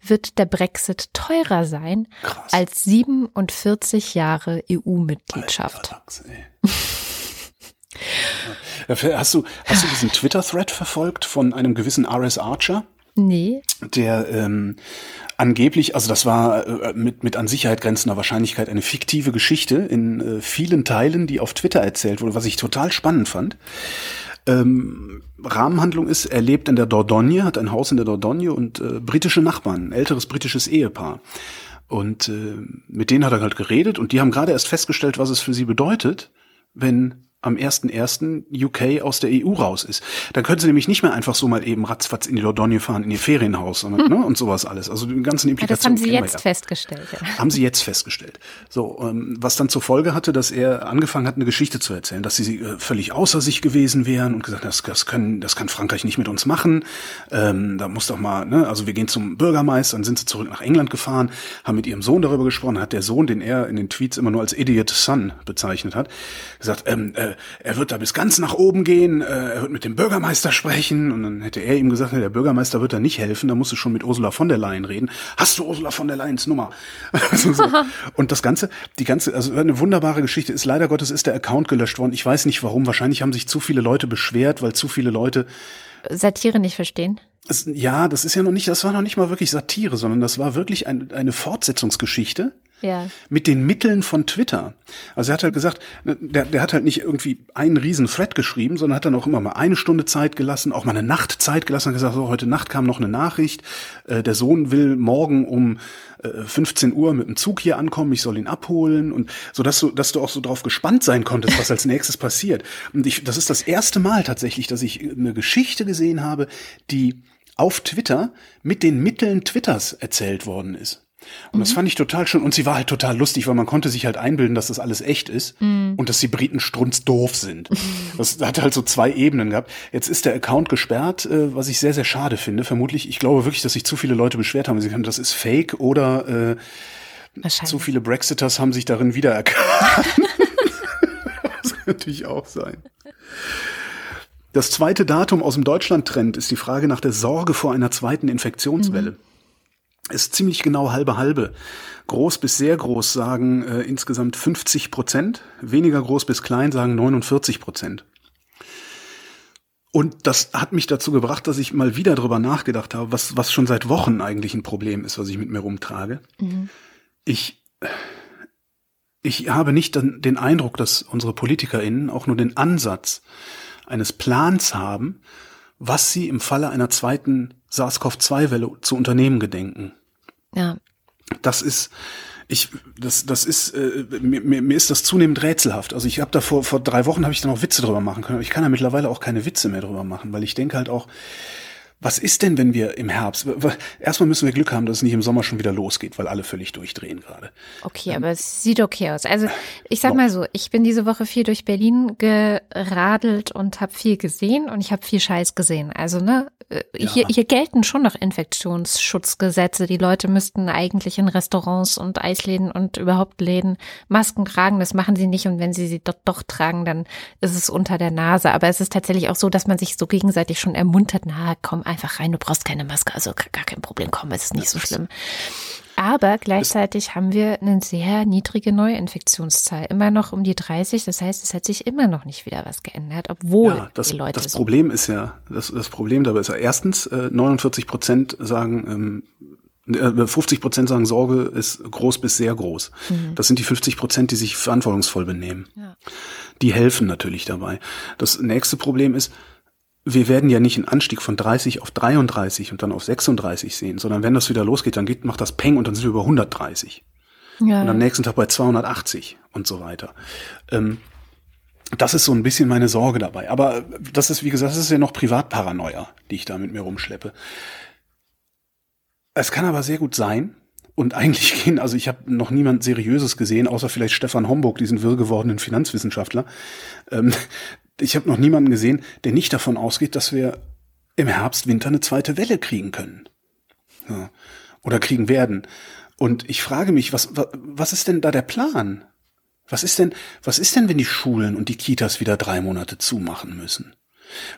S1: wird der Brexit teurer sein Krass. als 47 Jahre EU-Mitgliedschaft.
S3: Hast du, hast du diesen Twitter-Thread verfolgt von einem gewissen R.S. Archer?
S1: Nee.
S3: Der ähm, angeblich, also das war äh, mit, mit an Sicherheit grenzender Wahrscheinlichkeit eine fiktive Geschichte in äh, vielen Teilen, die auf Twitter erzählt wurde, was ich total spannend fand. Ähm, Rahmenhandlung ist, er lebt in der Dordogne, hat ein Haus in der Dordogne und äh, britische Nachbarn, ein älteres britisches Ehepaar. Und äh, mit denen hat er halt geredet und die haben gerade erst festgestellt, was es für sie bedeutet, wenn am 1.1. UK aus der EU raus ist. Dann können sie nämlich nicht mehr einfach so mal eben ratzfatz in die Dordogne fahren, in ihr Ferienhaus sondern, hm. ne, und sowas alles. Also die ganzen Implikationen.
S1: Ja, das haben sie jetzt ja. festgestellt.
S3: Ja. Haben sie jetzt festgestellt. So, ähm, was dann zur Folge hatte, dass er angefangen hat, eine Geschichte zu erzählen, dass sie äh, völlig außer sich gewesen wären und gesagt, das, das können, das kann Frankreich nicht mit uns machen. Ähm, da muss doch mal, ne, also wir gehen zum Bürgermeister, dann sind sie zurück nach England gefahren, haben mit ihrem Sohn darüber gesprochen, hat der Sohn, den er in den Tweets immer nur als Idiot Son bezeichnet hat, gesagt, ähm, äh, er wird da bis ganz nach oben gehen, äh, er wird mit dem Bürgermeister sprechen und dann hätte er ihm gesagt, der Bürgermeister wird da nicht helfen, da musst du schon mit Ursula von der Leyen reden. Hast du Ursula von der Leyens Nummer? also so. Und das Ganze, die ganze, also eine wunderbare Geschichte ist, leider Gottes ist der Account gelöscht worden. Ich weiß nicht warum, wahrscheinlich haben sich zu viele Leute beschwert, weil zu viele Leute
S1: Satire nicht verstehen.
S3: Es, ja, das ist ja noch nicht, das war noch nicht mal wirklich Satire, sondern das war wirklich ein, eine Fortsetzungsgeschichte
S1: ja.
S3: mit den Mitteln von Twitter. Also er hat halt gesagt, ne, der, der hat halt nicht irgendwie einen riesen Thread geschrieben, sondern hat dann auch immer mal eine Stunde Zeit gelassen, auch mal eine Nacht Zeit gelassen und gesagt, so heute Nacht kam noch eine Nachricht, äh, der Sohn will morgen um äh, 15 Uhr mit dem Zug hier ankommen, ich soll ihn abholen und so, dass du, dass du auch so drauf gespannt sein konntest, was als nächstes passiert. Und ich, das ist das erste Mal tatsächlich, dass ich eine Geschichte gesehen habe, die auf Twitter mit den Mitteln Twitters erzählt worden ist. Und mhm. das fand ich total schön. Und sie war halt total lustig, weil man konnte sich halt einbilden, dass das alles echt ist mhm. und dass die Briten strunzdoof sind. Mhm. Das hat halt so zwei Ebenen gehabt. Jetzt ist der Account gesperrt, äh, was ich sehr, sehr schade finde. Vermutlich, ich glaube wirklich, dass sich zu viele Leute beschwert haben. Sie können, das ist fake oder äh, zu viele Brexiters haben sich darin wiedererkannt. das kann natürlich auch sein. Das zweite Datum aus dem Deutschland-Trend ist die Frage nach der Sorge vor einer zweiten Infektionswelle. Mhm ist ziemlich genau halbe halbe. Groß bis sehr groß sagen äh, insgesamt 50 Prozent, weniger groß bis klein sagen 49 Prozent. Und das hat mich dazu gebracht, dass ich mal wieder drüber nachgedacht habe, was, was schon seit Wochen eigentlich ein Problem ist, was ich mit mir rumtrage. Mhm. Ich, ich habe nicht den Eindruck, dass unsere PolitikerInnen auch nur den Ansatz eines Plans haben, was sie im Falle einer zweiten SARS-CoV-2-Welle zu unternehmen gedenken.
S1: Ja.
S3: Das ist, ich, das, das ist, äh, mir, mir ist das zunehmend rätselhaft. Also ich habe da vor, vor drei Wochen habe ich da noch Witze drüber machen können, aber ich kann da mittlerweile auch keine Witze mehr drüber machen, weil ich denke halt auch, was ist denn, wenn wir im Herbst, erstmal müssen wir Glück haben, dass es nicht im Sommer schon wieder losgeht, weil alle völlig durchdrehen gerade.
S1: Okay, ähm, aber es sieht okay aus. Also ich sag mal so, ich bin diese Woche viel durch Berlin geradelt und habe viel gesehen und ich habe viel Scheiß gesehen. Also ne, äh, ja. hier, hier gelten schon noch Infektionsschutzgesetze. Die Leute müssten eigentlich in Restaurants und Eisläden und überhaupt Läden Masken tragen. Das machen sie nicht und wenn sie sie doch, doch tragen, dann ist es unter der Nase. Aber es ist tatsächlich auch so, dass man sich so gegenseitig schon ermuntert, na komm, einfach rein, du brauchst keine Maske, also gar kein Problem, komm, es ist nicht so schlimm. Aber gleichzeitig haben wir eine sehr niedrige Neuinfektionszahl, immer noch um die 30. Das heißt, es hat sich immer noch nicht wieder was geändert, obwohl ja,
S3: das,
S1: die Leute.
S3: Das so Problem ist ja, das, das Problem dabei ist ja erstens, äh, 49 Prozent sagen, ähm, 50 äh, Prozent sagen, Sorge ist groß bis sehr groß. Mhm. Das sind die 50 Prozent, die sich verantwortungsvoll benehmen. Ja. Die helfen natürlich dabei. Das nächste Problem ist, wir werden ja nicht einen Anstieg von 30 auf 33 und dann auf 36 sehen, sondern wenn das wieder losgeht, dann geht, macht das Peng und dann sind wir über 130. Ja. Und am nächsten Tag bei 280 und so weiter. Ähm, das ist so ein bisschen meine Sorge dabei. Aber das ist, wie gesagt, das ist ja noch Privatparanoia, die ich da mit mir rumschleppe. Es kann aber sehr gut sein, und eigentlich gehen, also ich habe noch niemand Seriöses gesehen, außer vielleicht Stefan Homburg, diesen wirr gewordenen Finanzwissenschaftler, ähm, ich habe noch niemanden gesehen, der nicht davon ausgeht, dass wir im Herbst, Winter eine zweite Welle kriegen können. Ja. Oder kriegen werden. Und ich frage mich, was, was ist denn da der Plan? Was ist denn, was ist denn, wenn die Schulen und die Kitas wieder drei Monate zumachen müssen?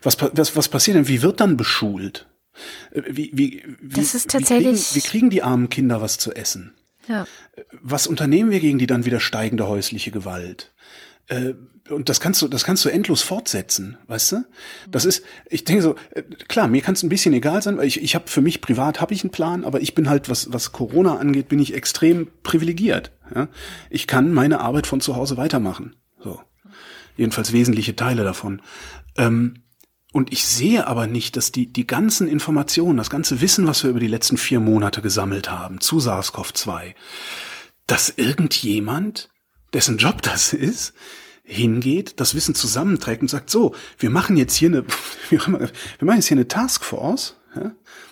S3: Was, was, was passiert denn? Wie wird dann beschult? Äh, wie, wie, wie,
S1: das ist tatsächlich.
S3: Wie kriegen, wie kriegen die armen Kinder was zu essen?
S1: Ja.
S3: Was unternehmen wir gegen die dann wieder steigende häusliche Gewalt? Äh, und das kannst du, das kannst du endlos fortsetzen, weißt du? Das ist, ich denke so, äh, klar, mir kann es ein bisschen egal sein, weil ich, ich habe für mich privat habe ich einen Plan, aber ich bin halt, was, was Corona angeht, bin ich extrem privilegiert. Ja? Ich kann meine Arbeit von zu Hause weitermachen. So. Jedenfalls wesentliche Teile davon. Ähm, und ich sehe aber nicht, dass die, die ganzen Informationen, das ganze Wissen, was wir über die letzten vier Monate gesammelt haben zu SARS-CoV-2, dass irgendjemand, dessen Job das ist, hingeht, das Wissen zusammenträgt und sagt, so, wir machen jetzt hier eine, wir machen jetzt hier eine Taskforce.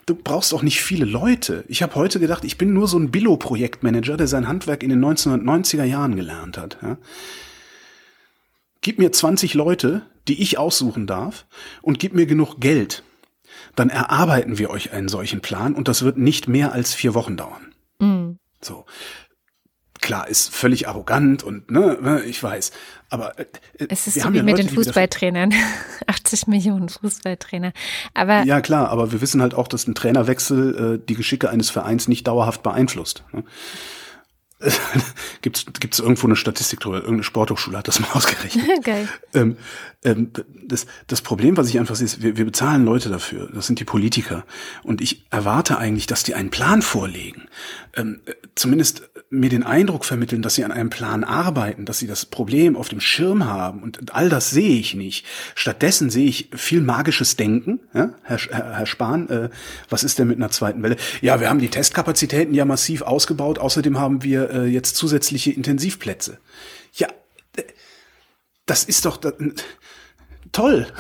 S3: Du brauchst auch nicht viele Leute. Ich habe heute gedacht, ich bin nur so ein Billo-Projektmanager, der sein Handwerk in den 1990er Jahren gelernt hat. Ja? Gib mir 20 Leute, die ich aussuchen darf, und gib mir genug Geld. Dann erarbeiten wir euch einen solchen Plan und das wird nicht mehr als vier Wochen dauern. Mhm. So klar, ist völlig arrogant und ne, ne ich weiß. Aber äh,
S1: es ist so wie ja mit Leute, den Fußballtrainern. 80 Millionen Fußballtrainer. Aber
S3: ja klar, aber wir wissen halt auch, dass ein Trainerwechsel äh, die Geschicke eines Vereins nicht dauerhaft beeinflusst. Ne? Gibt es irgendwo eine Statistik drüber? Irgendeine Sporthochschule hat das mal ausgerechnet.
S1: Geil.
S3: Ähm, ähm, das, das Problem, was ich einfach sehe, ist, wir, wir bezahlen Leute dafür. Das sind die Politiker. Und ich erwarte eigentlich, dass die einen Plan vorlegen. Ähm, zumindest mir den Eindruck vermitteln, dass sie an einem Plan arbeiten, dass sie das Problem auf dem Schirm haben. Und all das sehe ich nicht. Stattdessen sehe ich viel magisches Denken. Ja? Herr, Herr Spahn, äh, was ist denn mit einer zweiten Welle? Ja, wir haben die Testkapazitäten ja massiv ausgebaut. Außerdem haben wir äh, jetzt zusätzliche Intensivplätze. Ja, das ist doch, toll.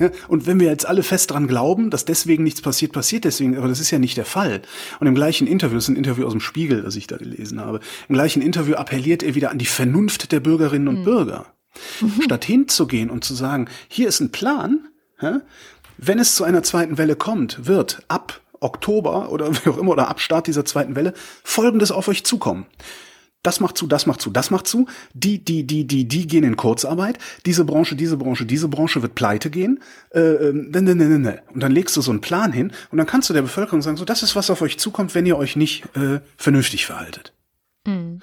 S3: Ja, und wenn wir jetzt alle fest dran glauben, dass deswegen nichts passiert, passiert deswegen, aber das ist ja nicht der Fall. Und im gleichen Interview, das ist ein Interview aus dem Spiegel, das ich da gelesen habe, im gleichen Interview appelliert er wieder an die Vernunft der Bürgerinnen und mhm. Bürger. Mhm. Statt hinzugehen und zu sagen, hier ist ein Plan, wenn es zu einer zweiten Welle kommt, wird ab Oktober oder wie auch immer oder ab Start dieser zweiten Welle Folgendes auf euch zukommen das macht zu, das macht zu, das macht zu. Die, die, die, die, die gehen in Kurzarbeit. Diese Branche, diese Branche, diese Branche wird pleite gehen. Äh, ne, ne, ne, ne. Und dann legst du so einen Plan hin und dann kannst du der Bevölkerung sagen, so, das ist, was auf euch zukommt, wenn ihr euch nicht äh, vernünftig verhaltet. Mhm.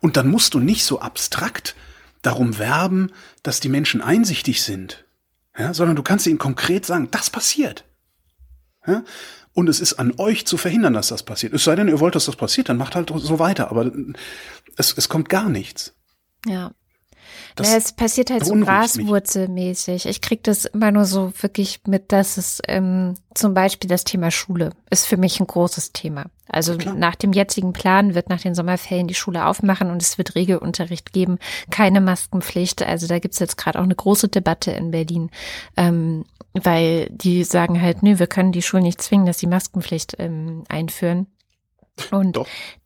S3: Und dann musst du nicht so abstrakt darum werben, dass die Menschen einsichtig sind, ja, sondern du kannst ihnen konkret sagen, das passiert. Ja? Und es ist an euch zu verhindern, dass das passiert. Es sei denn, ihr wollt, dass das passiert, dann macht halt so weiter. Aber es, es kommt gar nichts.
S1: Ja. Das naja, es passiert halt so graswurzelmäßig. Ich krieg das immer nur so wirklich mit, dass es ähm, zum Beispiel das Thema Schule ist für mich ein großes Thema. Also Klar. nach dem jetzigen Plan wird nach den Sommerferien die Schule aufmachen und es wird Regelunterricht geben, keine Maskenpflicht. Also da gibt's jetzt gerade auch eine große Debatte in Berlin. Ähm, weil die sagen halt, nö, wir können die Schulen nicht zwingen, dass sie Maskenpflicht ähm, einführen. Und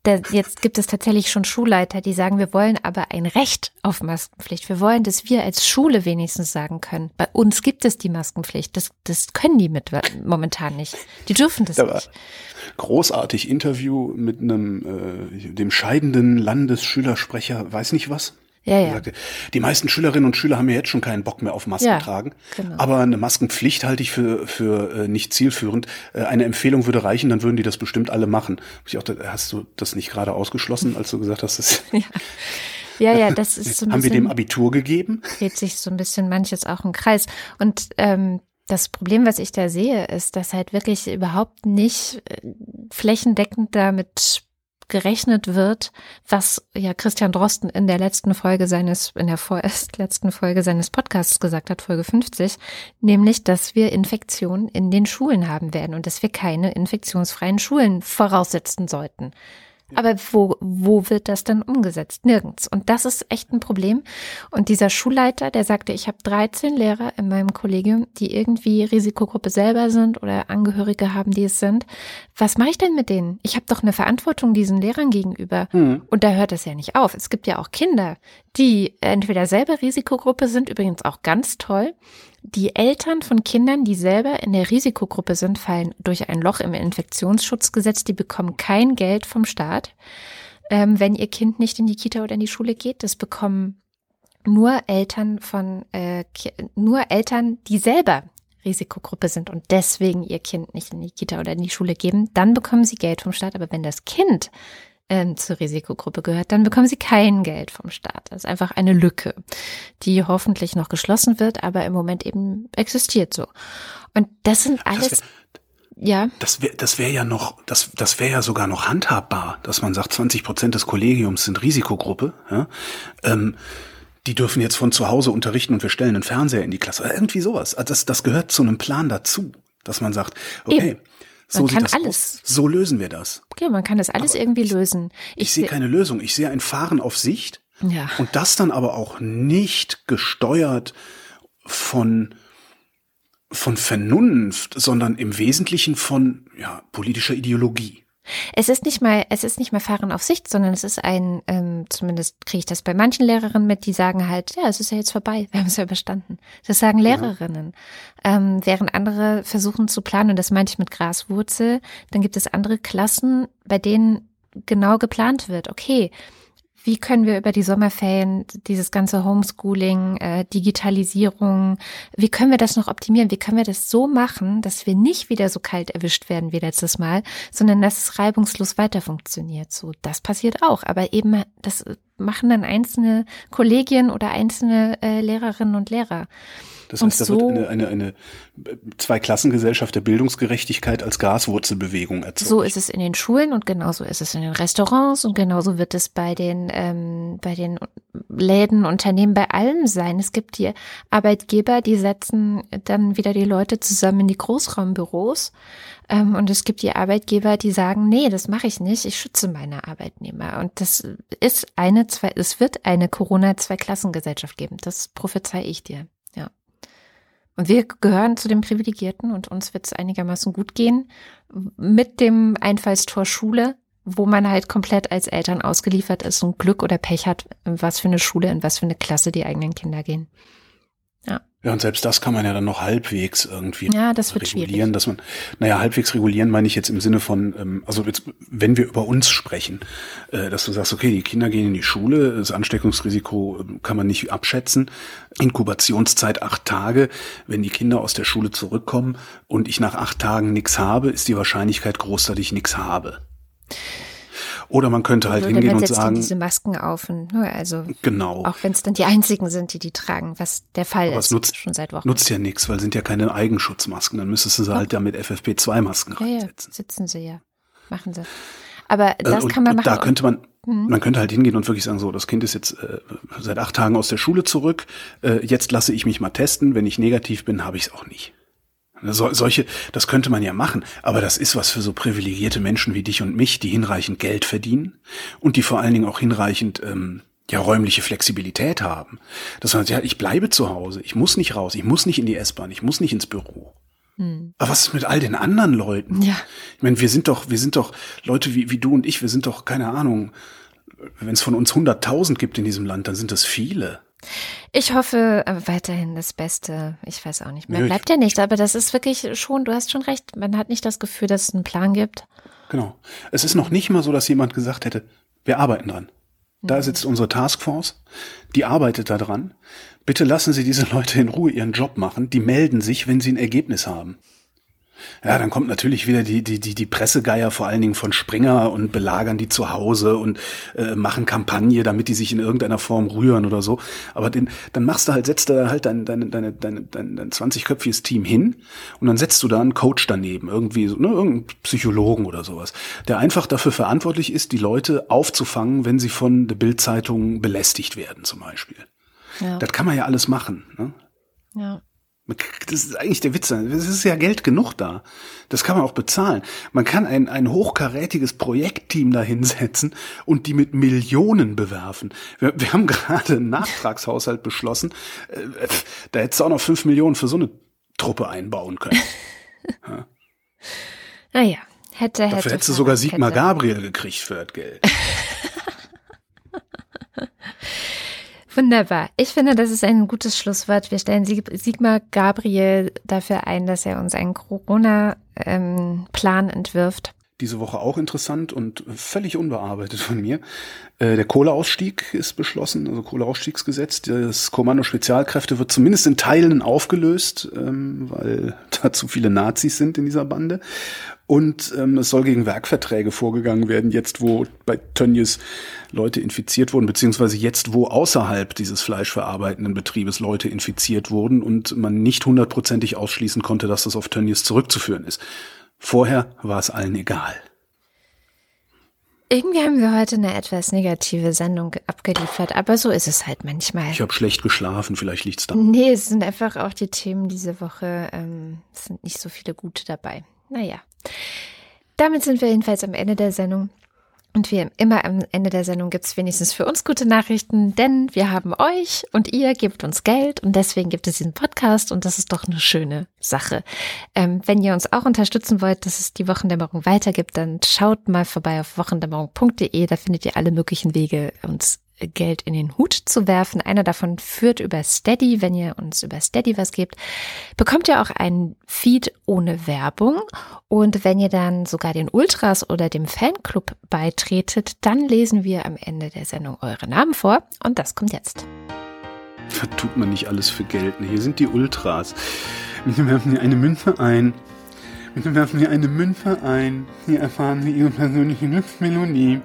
S1: da, jetzt gibt es tatsächlich schon Schulleiter, die sagen, wir wollen aber ein Recht auf Maskenpflicht. Wir wollen, dass wir als Schule wenigstens sagen können, bei uns gibt es die Maskenpflicht. Das, das können die mit momentan nicht. Die dürfen das aber nicht.
S3: Großartig Interview mit einem äh, dem scheidenden Landesschülersprecher, weiß nicht was.
S1: Ja, ja. Sagte,
S3: die meisten Schülerinnen und Schüler haben ja jetzt schon keinen Bock mehr auf Masken ja, tragen. Genau. Aber eine Maskenpflicht halte ich für, für äh, nicht zielführend. Äh, eine Empfehlung würde reichen, dann würden die das bestimmt alle machen. Ich auch, hast du das nicht gerade ausgeschlossen, als du gesagt hast, das
S1: ja. Ja, ja, das ist
S3: so ein Haben bisschen, wir dem Abitur gegeben?
S1: Dreht sich so ein bisschen manches auch im Kreis. Und ähm, das Problem, was ich da sehe, ist, dass halt wirklich überhaupt nicht äh, flächendeckend damit gerechnet wird, was ja Christian Drosten in der letzten Folge seines, in der vorerst letzten Folge seines Podcasts gesagt hat, Folge 50, nämlich, dass wir Infektionen in den Schulen haben werden und dass wir keine infektionsfreien Schulen voraussetzen sollten. Aber wo, wo wird das dann umgesetzt? Nirgends. Und das ist echt ein Problem. Und dieser Schulleiter, der sagte, ich habe 13 Lehrer in meinem Kollegium, die irgendwie Risikogruppe selber sind oder Angehörige haben, die es sind. Was mache ich denn mit denen? Ich habe doch eine Verantwortung diesen Lehrern gegenüber. Mhm. Und da hört es ja nicht auf. Es gibt ja auch Kinder, die entweder selber Risikogruppe sind, übrigens auch ganz toll, die Eltern von Kindern, die selber in der Risikogruppe sind, fallen durch ein Loch im Infektionsschutzgesetz. Die bekommen kein Geld vom Staat, ähm, wenn ihr Kind nicht in die Kita oder in die Schule geht. Das bekommen nur Eltern von äh, nur Eltern, die selber Risikogruppe sind und deswegen ihr Kind nicht in die Kita oder in die Schule geben, dann bekommen sie Geld vom Staat. Aber wenn das Kind ähm, zur Risikogruppe gehört, dann bekommen sie kein Geld vom Staat. Das ist einfach eine Lücke, die hoffentlich noch geschlossen wird, aber im Moment eben existiert so. Und das sind alles. Das ja.
S3: Das wäre das wäre ja noch, das, das wäre ja sogar noch handhabbar, dass man sagt, 20 Prozent des Kollegiums sind Risikogruppe. Ja? Ähm, die dürfen jetzt von zu Hause unterrichten und wir stellen einen Fernseher in die Klasse. Irgendwie sowas. Also das, das gehört zu einem Plan dazu, dass man sagt, okay, Eben. So man kann alles. Aus. So lösen wir das.
S1: Okay, man kann das alles aber irgendwie lösen.
S3: Ich, ich sehe keine Lösung. Ich sehe ein Fahren auf Sicht. Ja. Und das dann aber auch nicht gesteuert von von Vernunft, sondern im Wesentlichen von ja, politischer Ideologie.
S1: Es ist nicht mal, es ist nicht mal Fahren auf Sicht, sondern es ist ein, ähm, zumindest kriege ich das bei manchen Lehrerinnen mit, die sagen halt, ja, es ist ja jetzt vorbei, wir haben es ja überstanden. Das sagen Lehrerinnen. Ja. Ähm, während andere versuchen zu planen, und das meinte ich mit Graswurzel, dann gibt es andere Klassen, bei denen genau geplant wird, okay, wie können wir über die Sommerferien dieses ganze Homeschooling, äh, Digitalisierung, wie können wir das noch optimieren? Wie können wir das so machen, dass wir nicht wieder so kalt erwischt werden wie letztes Mal, sondern dass es reibungslos weiter funktioniert? So, das passiert auch. Aber eben, das machen dann einzelne Kollegien oder einzelne äh, Lehrerinnen und Lehrer.
S3: Das heißt, da so, wird eine, eine, eine Zweiklassengesellschaft der Bildungsgerechtigkeit als Gaswurzelbewegung erzeugt.
S1: So ist es in den Schulen und genauso ist es in den Restaurants und genauso wird es bei den, ähm, bei den Läden, Unternehmen, bei allem sein. Es gibt hier Arbeitgeber, die setzen dann wieder die Leute zusammen in die Großraumbüros. Ähm, und es gibt die Arbeitgeber, die sagen, nee, das mache ich nicht, ich schütze meine Arbeitnehmer. Und das ist eine, zwei, es wird eine Corona-Zweiklassengesellschaft geben. Das prophezei ich dir. Und wir gehören zu den Privilegierten und uns wird es einigermaßen gut gehen mit dem Einfallstor Schule, wo man halt komplett als Eltern ausgeliefert ist und Glück oder Pech hat, was für eine Schule, in was für eine Klasse die eigenen Kinder gehen.
S3: Ja. Und selbst das kann man ja dann noch halbwegs irgendwie
S1: ja, das wird
S3: regulieren,
S1: schwierig.
S3: dass man, naja, halbwegs regulieren meine ich jetzt im Sinne von, ähm, also jetzt, wenn wir über uns sprechen, äh, dass du sagst, okay, die Kinder gehen in die Schule, das Ansteckungsrisiko äh, kann man nicht abschätzen, Inkubationszeit acht Tage, wenn die Kinder aus der Schule zurückkommen und ich nach acht Tagen nichts habe, ist die Wahrscheinlichkeit groß, dass ich nichts habe. Oder man könnte halt
S1: Oder
S3: hingehen
S1: man
S3: und sagen,
S1: diese Masken auf und nur also
S3: genau,
S1: auch wenn es dann die einzigen sind, die die tragen, was der Fall
S3: Aber
S1: ist
S3: nutzt-
S1: schon seit Wochen.
S3: nutzt ja nichts, weil sind ja keine Eigenschutzmasken, dann müsstest du sie halt ja mit FFP2-Masken
S1: ja, ja,
S3: reinsetzen.
S1: sitzen sie ja, machen sie. Aber
S3: Äh,
S1: das
S3: und,
S1: kann man machen.
S3: Da könnte man,
S1: Mhm.
S3: man könnte halt hingehen und wirklich sagen, so, das Kind ist jetzt äh, seit acht Tagen aus der Schule zurück, äh, jetzt lasse ich mich mal testen, wenn ich negativ bin, habe ich es auch nicht. So, solche, das könnte man ja machen, aber das ist was für so privilegierte Menschen wie dich und mich, die hinreichend Geld verdienen und die vor allen Dingen auch hinreichend ähm, ja räumliche Flexibilität haben. Man sagt, ja, ich bleibe zu Hause, ich muss nicht raus, ich muss nicht in die S-Bahn, ich muss nicht ins Büro.
S1: Hm.
S3: Aber was ist mit all den anderen Leuten?
S1: Ja.
S3: Ich meine, wir sind doch, wir sind doch Leute wie, wie du und ich, wir sind doch, keine Ahnung, wenn es von uns 100.000 gibt in diesem Land, dann sind das viele.
S1: Ich hoffe äh, weiterhin das Beste. Ich weiß auch nicht. Mehr bleibt ja nicht, aber das ist wirklich schon, du hast schon recht. Man hat nicht das Gefühl, dass es einen Plan gibt.
S3: Genau. Es ist noch nicht mal so, dass jemand gesagt hätte, wir arbeiten dran. Da sitzt unsere Taskforce, die arbeitet da dran. Bitte lassen Sie diese Leute in Ruhe ihren Job machen. Die melden sich, wenn sie ein Ergebnis haben. Ja, dann kommt natürlich wieder die, die, die, die Pressegeier vor allen Dingen von Springer und belagern die zu Hause und äh, machen Kampagne, damit die sich in irgendeiner Form rühren oder so. Aber den, dann machst du halt, setzt du halt dein, dein, dein, dein, dein, dein 20-köpfiges Team hin und dann setzt du da einen Coach daneben, irgendwie so, ne, irgendeinen Psychologen oder sowas, der einfach dafür verantwortlich ist, die Leute aufzufangen, wenn sie von der Bildzeitung belästigt werden, zum Beispiel.
S1: Ja.
S3: Das kann man ja alles machen. Ne?
S1: ja.
S3: Das ist eigentlich der Witz. Es ist ja Geld genug da. Das kann man auch bezahlen. Man kann ein, ein hochkarätiges Projektteam da hinsetzen und die mit Millionen bewerfen. Wir, wir haben gerade einen Nachtragshaushalt beschlossen. Äh, Da hättest du auch noch fünf Millionen für so eine Truppe einbauen können.
S1: Naja, hätte, hätte.
S3: Dafür hättest du sogar Sigmar. Gabriel gekriegt für das Geld.
S1: Wunderbar. Ich finde, das ist ein gutes Schlusswort. Wir stellen Sig Sigmar Gabriel dafür ein, dass er uns einen Corona-Plan entwirft.
S3: Diese Woche auch interessant und völlig unbearbeitet von mir. Äh, Der Kohleausstieg ist beschlossen, also Kohleausstiegsgesetz. Das Kommando Spezialkräfte wird zumindest in Teilen aufgelöst, ähm, weil da zu viele Nazis sind in dieser Bande. Und ähm, es soll gegen Werkverträge vorgegangen werden, jetzt wo bei Tönnies Leute infiziert wurden, beziehungsweise jetzt wo außerhalb dieses fleischverarbeitenden Betriebes Leute infiziert wurden und man nicht hundertprozentig ausschließen konnte, dass das auf Tönnies zurückzuführen ist. Vorher war es allen egal.
S1: Irgendwie haben wir heute eine etwas negative Sendung abgeliefert, aber so ist es halt manchmal.
S3: Ich habe schlecht geschlafen, vielleicht liegt's daran.
S1: Nee, es sind einfach auch die Themen diese Woche. Ähm, es sind nicht so viele gute dabei. Naja. Damit sind wir jedenfalls am Ende der Sendung. Und wie immer am Ende der Sendung gibt es wenigstens für uns gute Nachrichten, denn wir haben euch und ihr gebt uns Geld und deswegen gibt es diesen Podcast und das ist doch eine schöne Sache. Ähm, wenn ihr uns auch unterstützen wollt, dass es die Wochendämmerung weitergibt, dann schaut mal vorbei auf wochendämmerung.de, da findet ihr alle möglichen Wege, uns Geld in den Hut zu werfen. Einer davon führt über Steady. Wenn ihr uns über Steady was gebt, bekommt ihr auch einen Feed ohne Werbung. Und wenn ihr dann sogar den Ultras oder dem Fanclub beitretet, dann lesen wir am Ende der Sendung eure Namen vor. Und das kommt jetzt.
S3: Da tut man nicht alles für Geld. ne? Hier sind die Ultras. Bitte werfen Sie eine Münze ein. Bitte werfen Sie eine Münze ein. Hier erfahren Sie Ihre persönliche Glücksmelodie.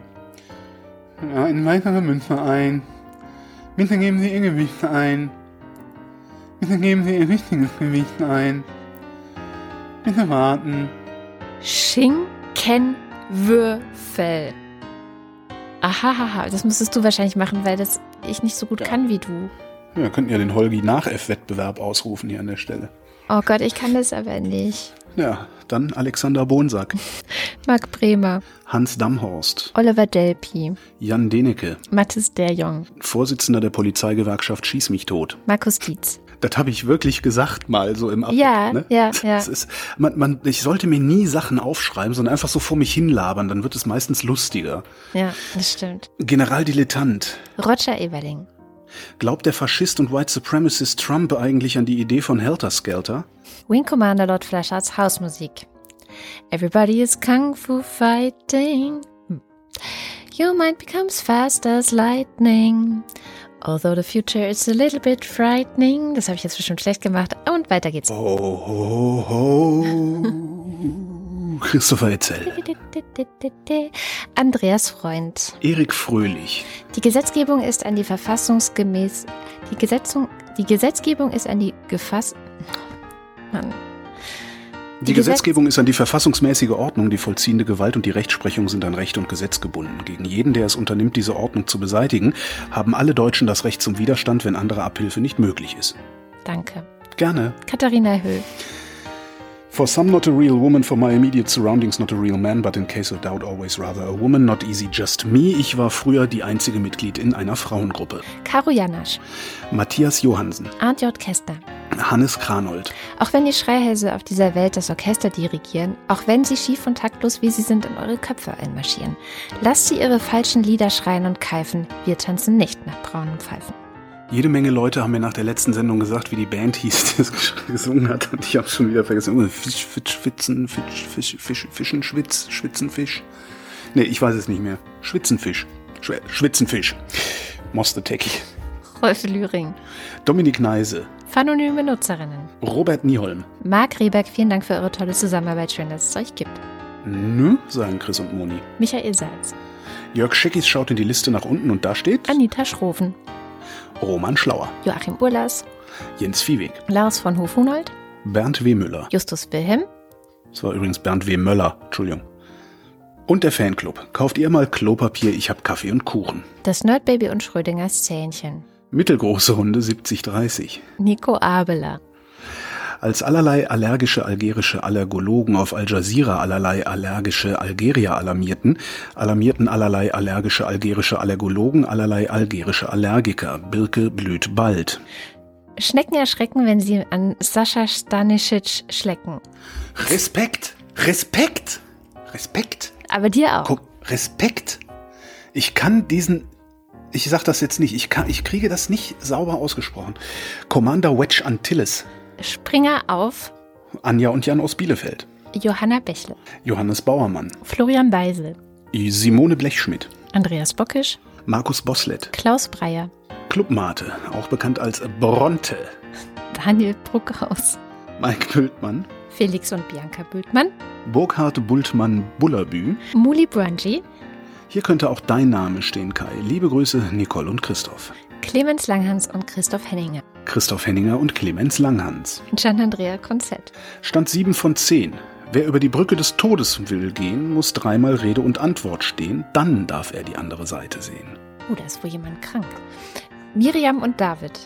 S3: Ja, eine weitere Münze ein. Bitte geben Sie Ihr Gewicht ein. Bitte geben Sie Ihr richtiges Gewicht ein. Bitte warten.
S1: Schinkenwürfel. Ahahaha, das müsstest du wahrscheinlich machen, weil das ich nicht so gut kann wie du.
S3: Ja, wir könnten ja den Holgi nach F-Wettbewerb ausrufen hier an der Stelle.
S1: Oh Gott, ich kann das aber nicht.
S3: Ja, dann Alexander Bonsack,
S1: Marc Bremer,
S3: Hans Damhorst,
S1: Oliver Delpi,
S3: Jan Denecke,
S1: Mathis Derjong,
S3: Vorsitzender der Polizeigewerkschaft Schieß mich tot,
S1: Markus Dietz,
S3: Das habe ich wirklich gesagt mal so im Ab
S1: Ja,
S3: ne?
S1: ja, ja.
S3: Das ist, man, man, ich sollte mir nie Sachen aufschreiben, sondern einfach so vor mich hinlabern, dann wird es meistens lustiger.
S1: Ja, das stimmt.
S3: Generaldilettant.
S1: Roger Eberling.
S3: Glaubt der Faschist und White Supremacist Trump eigentlich an die Idee von Helter Skelter?
S1: Wing Commander Lord Flashards Hausmusik. Everybody is Kung Fu fighting. Hm. Your mind becomes fast as lightning. Although the future is a little bit frightening. Das habe ich jetzt bestimmt schlecht gemacht. Und weiter geht's.
S3: Ho, ho, ho. Christopher Etzel.
S1: Andreas Freund.
S3: Erik Fröhlich.
S1: Die Gesetzgebung ist an die verfassungsgemäß. Die Gesetzung. Die Gesetzgebung ist an die gefass. Mann.
S3: Die,
S1: Die Gesetz-
S3: Gesetzgebung ist an die verfassungsmäßige Ordnung, die vollziehende Gewalt und die Rechtsprechung sind an Recht und Gesetz gebunden. Gegen jeden, der es unternimmt, diese Ordnung zu beseitigen, haben alle Deutschen das Recht zum Widerstand, wenn andere Abhilfe nicht möglich ist.
S1: Danke.
S3: Gerne.
S1: Katharina Höhl.
S3: For some not a real woman, for my immediate surroundings not a real man, but in case of doubt always rather a woman, not easy just me. Ich war früher die einzige Mitglied in einer Frauengruppe.
S1: Caro Janasch.
S3: Matthias Johansen,
S1: Arndt J. Kästner.
S3: Hannes Kranold,
S1: Auch wenn die Schreihälse auf dieser Welt das Orchester dirigieren, auch wenn sie schief und taktlos wie sie sind in eure Köpfe einmarschieren, lasst sie ihre falschen Lieder schreien und keifen. Wir tanzen nicht nach braunen Pfeifen.
S3: Jede Menge Leute haben mir nach der letzten Sendung gesagt, wie die Band hieß, die es gesungen hat. Und ich habe schon wieder vergessen. Fisch, Fisch, Schwitzen, Fisch, Fisch, Fisch, Fischen, Schwitz, Schwitzenfisch. Nee, ich weiß es nicht mehr. Schwitzenfisch. Schw Schwitzenfisch. Moste Techie.
S1: Rolf Lühring.
S3: Dominik Neise.
S1: Phanonyme Nutzerinnen.
S3: Robert Nieholm.
S1: Marc Rehberg, vielen Dank für eure tolle Zusammenarbeit. Schön, dass es euch gibt.
S3: Nö, sagen Chris und Moni.
S1: Michael Salz.
S3: Jörg Scheckis schaut in die Liste nach unten und da steht
S1: Anita Schroven.
S3: Roman Schlauer.
S1: Joachim Urlas.
S3: Jens Viehweg.
S1: Lars von Hofhunold.
S3: Bernd W. Müller.
S1: Justus Wilhelm.
S3: Das war übrigens Bernd W. Möller. Entschuldigung. Und der Fanclub. Kauft ihr mal Klopapier, ich hab Kaffee und Kuchen.
S1: Das Nerdbaby und Schrödingers Zähnchen.
S3: Mittelgroße Hunde 70-30.
S1: Nico Abeler.
S3: Als allerlei allergische algerische Allergologen auf Al Jazeera allerlei allergische Algerier alarmierten, alarmierten allerlei allergische algerische Allergologen allerlei algerische Allergiker. Birke blüht bald.
S1: Schnecken erschrecken, wenn sie an Sascha Stanisic schlecken.
S3: Respekt! Respekt! Respekt!
S1: Aber dir auch.
S3: Guck, Respekt! Ich kann diesen. Ich sag das jetzt nicht, ich, kann, ich kriege das nicht sauber ausgesprochen. Commander Wedge Antilles.
S1: Springer auf.
S3: Anja und Jan aus Bielefeld.
S1: Johanna Bächle.
S3: Johannes Bauermann.
S1: Florian Beisel.
S3: Simone Blechschmidt.
S1: Andreas Bockisch.
S3: Markus Boslett.
S1: Klaus Breyer.
S3: Clubmate, auch bekannt als Bronte.
S1: Daniel Bruckhaus.
S3: Mike Bültmann.
S1: Felix und Bianca Bültmann.
S3: Burkhard Bultmann Bullerbü.
S1: Muli Brungy.
S3: Hier könnte auch dein Name stehen, Kai. Liebe Grüße, Nicole und Christoph.
S1: Clemens Langhans und Christoph Henninger.
S3: Christoph Henninger und Clemens Langhans.
S1: Gian Andrea Konzett.
S3: Stand 7 von 10. Wer über die Brücke des Todes will gehen, muss dreimal Rede und Antwort stehen. Dann darf er die andere Seite sehen.
S1: Oh, da ist wohl jemand krank. Miriam und David.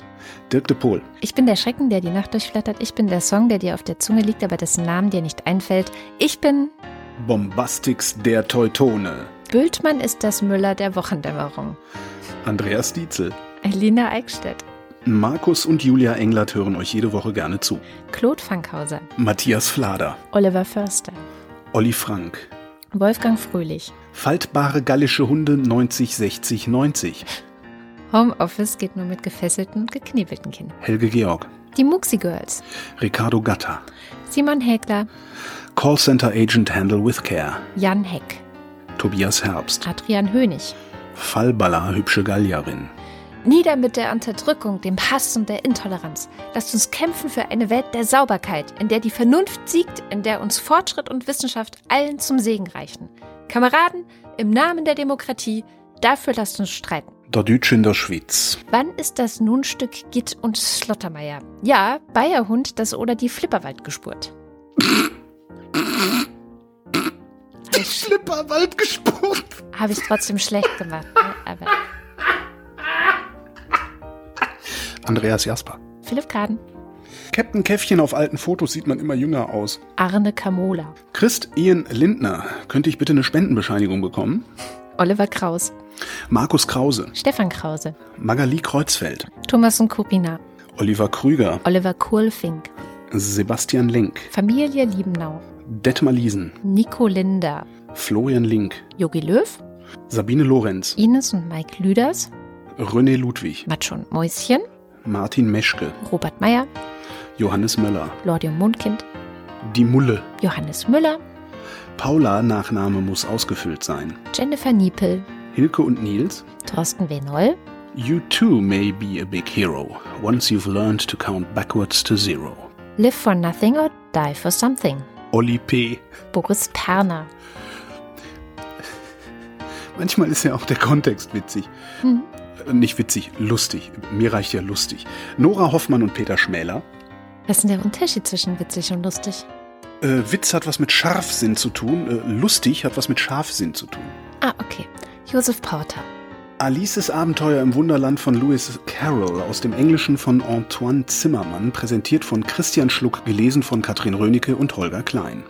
S3: Dirk de Pohl.
S1: Ich bin der Schrecken, der die Nacht durchflattert. Ich bin der Song, der dir auf der Zunge liegt, aber dessen Namen dir nicht einfällt. Ich bin.
S3: Bombastix der Teutone.
S1: Bültmann ist das Müller der Wochendämmerung.
S3: Andreas Dietzel.
S1: Elina Eickstedt.
S3: Markus und Julia Englert hören euch jede Woche gerne zu.
S1: Claude Fankhauser.
S3: Matthias Flader.
S1: Oliver Förster.
S3: Olli Frank.
S1: Wolfgang Fröhlich.
S3: Faltbare gallische Hunde 90 60 90.
S1: Homeoffice geht nur mit gefesselten und geknebelten Kindern.
S3: Helge Georg.
S1: Die Muxi Girls.
S3: Ricardo Gatta.
S1: Simon Häkler.
S3: Callcenter Agent Handle with Care.
S1: Jan Heck.
S3: Tobias Herbst.
S1: Adrian Hönig.
S3: Fallballer hübsche Gallierin.
S1: Nieder mit der Unterdrückung, dem Hass und der Intoleranz. Lasst uns kämpfen für eine Welt der Sauberkeit, in der die Vernunft siegt, in der uns Fortschritt und Wissenschaft allen zum Segen reichen. Kameraden, im Namen der Demokratie, dafür lasst uns streiten.
S3: Der Dütsch in der Schweiz.
S1: Wann ist das Nunstück Gitt und Slottermeier? Ja, Bayerhund, das oder die Flipperwald gespurt. Habe ich,
S3: Flipperwald gespurt.
S1: hab ich trotzdem schlecht gemacht. Ne? Aber
S3: Andreas Jasper.
S1: Philipp Kaden,
S3: Captain Käffchen auf alten Fotos sieht man immer jünger aus.
S1: Arne Kamola,
S3: Christ Ian Lindner. Könnte ich bitte eine Spendenbescheinigung bekommen?
S1: Oliver Kraus,
S3: Markus Krause.
S1: Stefan Krause,
S3: Magali Kreuzfeld.
S1: Thomas und Corina,
S3: Oliver Krüger,
S1: Oliver Kohlfink,
S3: Sebastian Lenk,
S1: Familie Liebenau,
S3: Detmar Liesen,
S1: Nico Linder,
S3: Florian Link,
S1: Jogi Löw,
S3: Sabine Lorenz,
S1: Ines und Mike Lüders,
S3: René Ludwig,
S1: Matsch und Mäuschen,
S3: Martin Meschke,
S1: Robert Meyer,
S3: Johannes Möller,
S1: Lordium Mondkind,
S3: Die Mulle,
S1: Johannes Müller,
S3: Paula Nachname muss ausgefüllt sein,
S1: Jennifer Niepel,
S3: Hilke und Nils,
S1: Thorsten W. Noll,
S3: You too may be a big hero once you've learned to count backwards to zero.
S1: Live for Nothing or Die for Something,
S3: Olli P.
S1: Boris Perner,
S3: Manchmal ist ja auch der Kontext witzig.
S1: Hm.
S3: Nicht witzig, lustig. Mir reicht ja lustig. Nora Hoffmann und Peter Schmäler.
S1: Was ist denn der Unterschied zwischen witzig und lustig?
S3: Äh, Witz hat was mit Scharfsinn zu tun. Äh, lustig hat was mit Scharfsinn zu tun.
S1: Ah, okay. Josef Porter,
S3: Alices Abenteuer im Wunderland von Lewis Carroll aus dem Englischen von Antoine Zimmermann, präsentiert von Christian Schluck, gelesen von Katrin Rönecke und Holger Klein.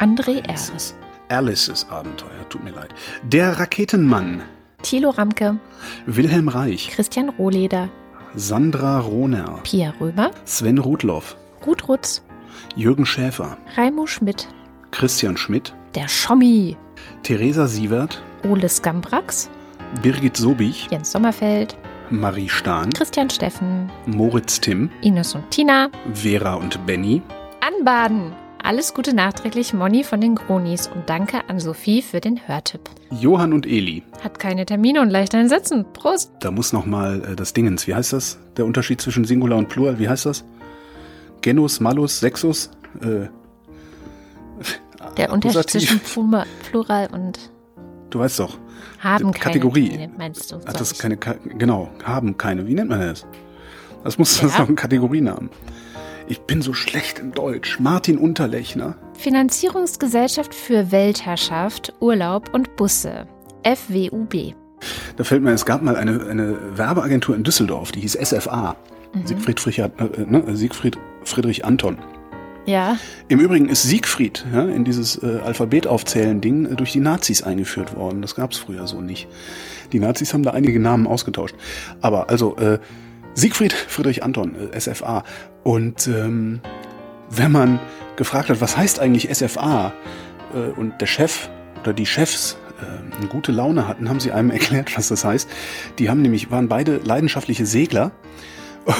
S1: André Erbes,
S3: Alices Abenteuer, tut mir leid. Der Raketenmann,
S1: Thilo Ramke,
S3: Wilhelm Reich,
S1: Christian Rohleder,
S3: Sandra Rohner,
S1: Pia Römer,
S3: Sven Rudloff,
S1: Ruth Rutz,
S3: Jürgen Schäfer,
S1: Raimo Schmidt,
S3: Christian Schmidt,
S1: der Schommi,
S3: Theresa Sievert,
S1: Ole Skambrax,
S3: Birgit Sobich,
S1: Jens Sommerfeld,
S3: Marie Stahn,
S1: Christian Steffen,
S3: Moritz Timm,
S1: Ines und Tina,
S3: Vera und Benny,
S1: Anbaden. Alles Gute nachträglich, Moni von den Gronis und danke an Sophie für den Hörtipp.
S3: Johann und Eli.
S1: Hat keine Termine und leicht einsetzen. Prost!
S3: Da muss noch mal äh, das Dingens, wie heißt das? Der Unterschied zwischen Singular und Plural, wie heißt das? Genus, Malus, Sexus? Äh,
S1: Der Unterschied
S3: Akkusativ.
S1: zwischen Plural und
S3: Du weißt doch.
S1: haben keine
S3: Kategorie.
S1: Termine, meinst du?
S3: Hat das keine, genau, haben keine. Wie nennt man das? Das muss das
S1: Ja.
S3: noch einen Kategorienamen. Ich bin so schlecht in Deutsch. Martin Unterlechner.
S1: Finanzierungsgesellschaft für Weltherrschaft, Urlaub und Busse. FWUB.
S3: Da fällt mir, es gab mal eine, eine Werbeagentur in Düsseldorf, die hieß SFA. Siegfried, Friedrich, äh, ne, Siegfried Friedrich Anton.
S1: Ja,
S3: Im Übrigen ist Siegfried ja, in dieses äh, Alphabet aufzählen Ding äh, durch die Nazis eingeführt worden. Das gab es früher so nicht. Die Nazis haben da einige Namen ausgetauscht. Aber also äh, Siegfried Friedrich Anton, äh, SFA. Und ähm, wenn man gefragt hat, was heißt eigentlich SFA, äh, und der Chef oder die Chefs äh, eine gute Laune hatten, haben sie einem erklärt, was das heißt. Die haben nämlich, waren beide leidenschaftliche Segler.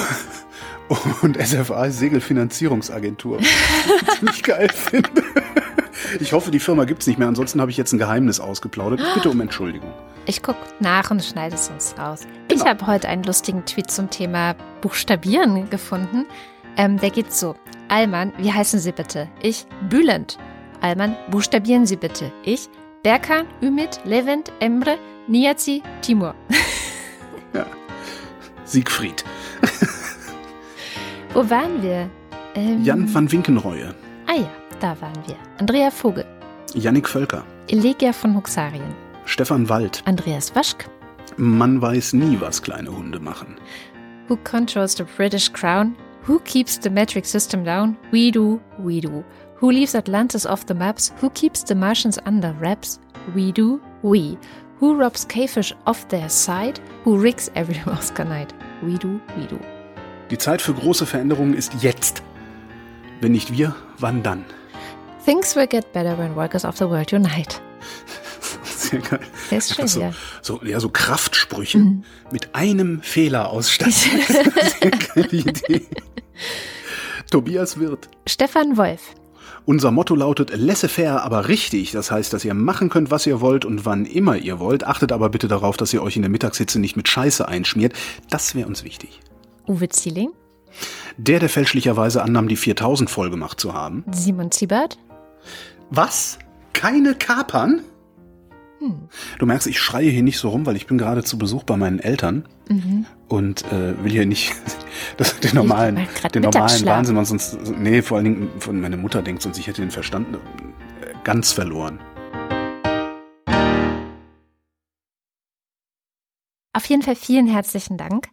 S3: Und SFA ist Segelfinanzierungsagentur. Was ich geil finde. Ich hoffe, die Firma gibt's nicht mehr. Ansonsten habe ich jetzt ein Geheimnis ausgeplaudert. Bitte um Entschuldigung.
S1: ich guck nach und schneide es uns raus.
S3: Genau.
S1: Ich habe heute einen lustigen Tweet zum Thema Buchstabieren gefunden. Ähm, der geht so. Alman, wie heißen Sie bitte? Ich, Bülent. Alman, buchstabieren Sie bitte. Ich, Berkan, Ümit, Levent, Emre, Niazi, Timur.
S3: Siegfried.
S1: Wo waren wir? Ähm,
S3: Jan van Winkenreue.
S1: Ah ja, da waren wir. Andrea Vogel,
S3: Yannick Völker.
S1: Elegia von Huxarien,
S3: Stefan Wald.
S1: Andreas Waschk,
S3: Man weiß nie, was kleine Hunde machen.
S1: Who controls the British crown? Who keeps the metric system down? We do, we do. Who leaves Atlantis off the maps? Who keeps the Martians under wraps? We do, we. Who robs cavefish off their side? Who rigs every Oscar night? We do, we do.
S3: Die Zeit für große Veränderungen ist jetzt. Wenn nicht wir, wann dann?
S1: Things will get better when workers of the world unite.
S3: Sehr geil.
S1: Der ist schön,
S3: so,
S1: ja.
S3: so, ja, so Kraftsprüche
S1: Mhm.
S3: mit einem Fehler ausstatten. Sehr geile Idee. Tobias Wirth.
S1: Stefan Wolf,
S3: Unser Motto lautet laissez-faire, aber richtig. Das heißt, dass ihr machen könnt, was ihr wollt und wann immer ihr wollt. Achtet aber bitte darauf, dass ihr euch in der Mittagshitze nicht mit Scheiße einschmiert. Das wäre uns wichtig.
S1: Uwe Zieling,
S3: Der, der fälschlicherweise annahm, die 4000 voll gemacht zu haben.
S1: Simon Ziebert,
S3: Was? Keine Kapern?
S1: Hm.
S3: Du merkst, ich schreie hier nicht so rum, weil ich bin gerade zu Besuch bei meinen Eltern
S1: Mhm.
S3: und äh, will hier nicht das, den normalen, den normalen. Wahnsinn, was sonst, nee, vor allen Dingen von meiner Mutter denkt, sonst ich hätte den Verstand äh, ganz verloren.
S1: Auf jeden Fall vielen herzlichen Dank.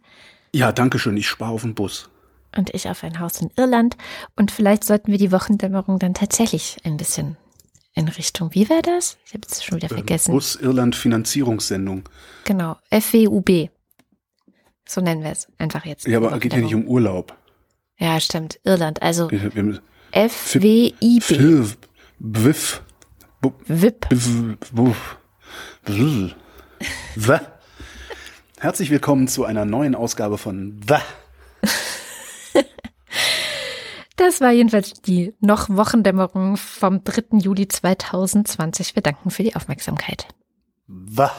S3: Ja, danke schön, ich spare auf den Bus.
S1: und ich auf ein Haus in Irland. Und vielleicht sollten wir die Wochendämmerung dann tatsächlich ein bisschen in Richtung, wie war das? Ich habe es schon wieder vergessen.
S3: Bus Irland Finanzierungssendung.
S1: Genau, FWUB. So nennen wir es einfach jetzt.
S3: Ja, aber geht ja nicht um Urlaub.
S1: Ja, stimmt. Irland. Also F-W-I-B.
S3: Bu-
S1: WIP.
S3: Herzlich willkommen zu einer neuen Ausgabe von Wa.
S1: Das war jedenfalls die noch Wochendämmerung vom 3. Juli 2020. Wir danken für die Aufmerksamkeit.
S3: Wa.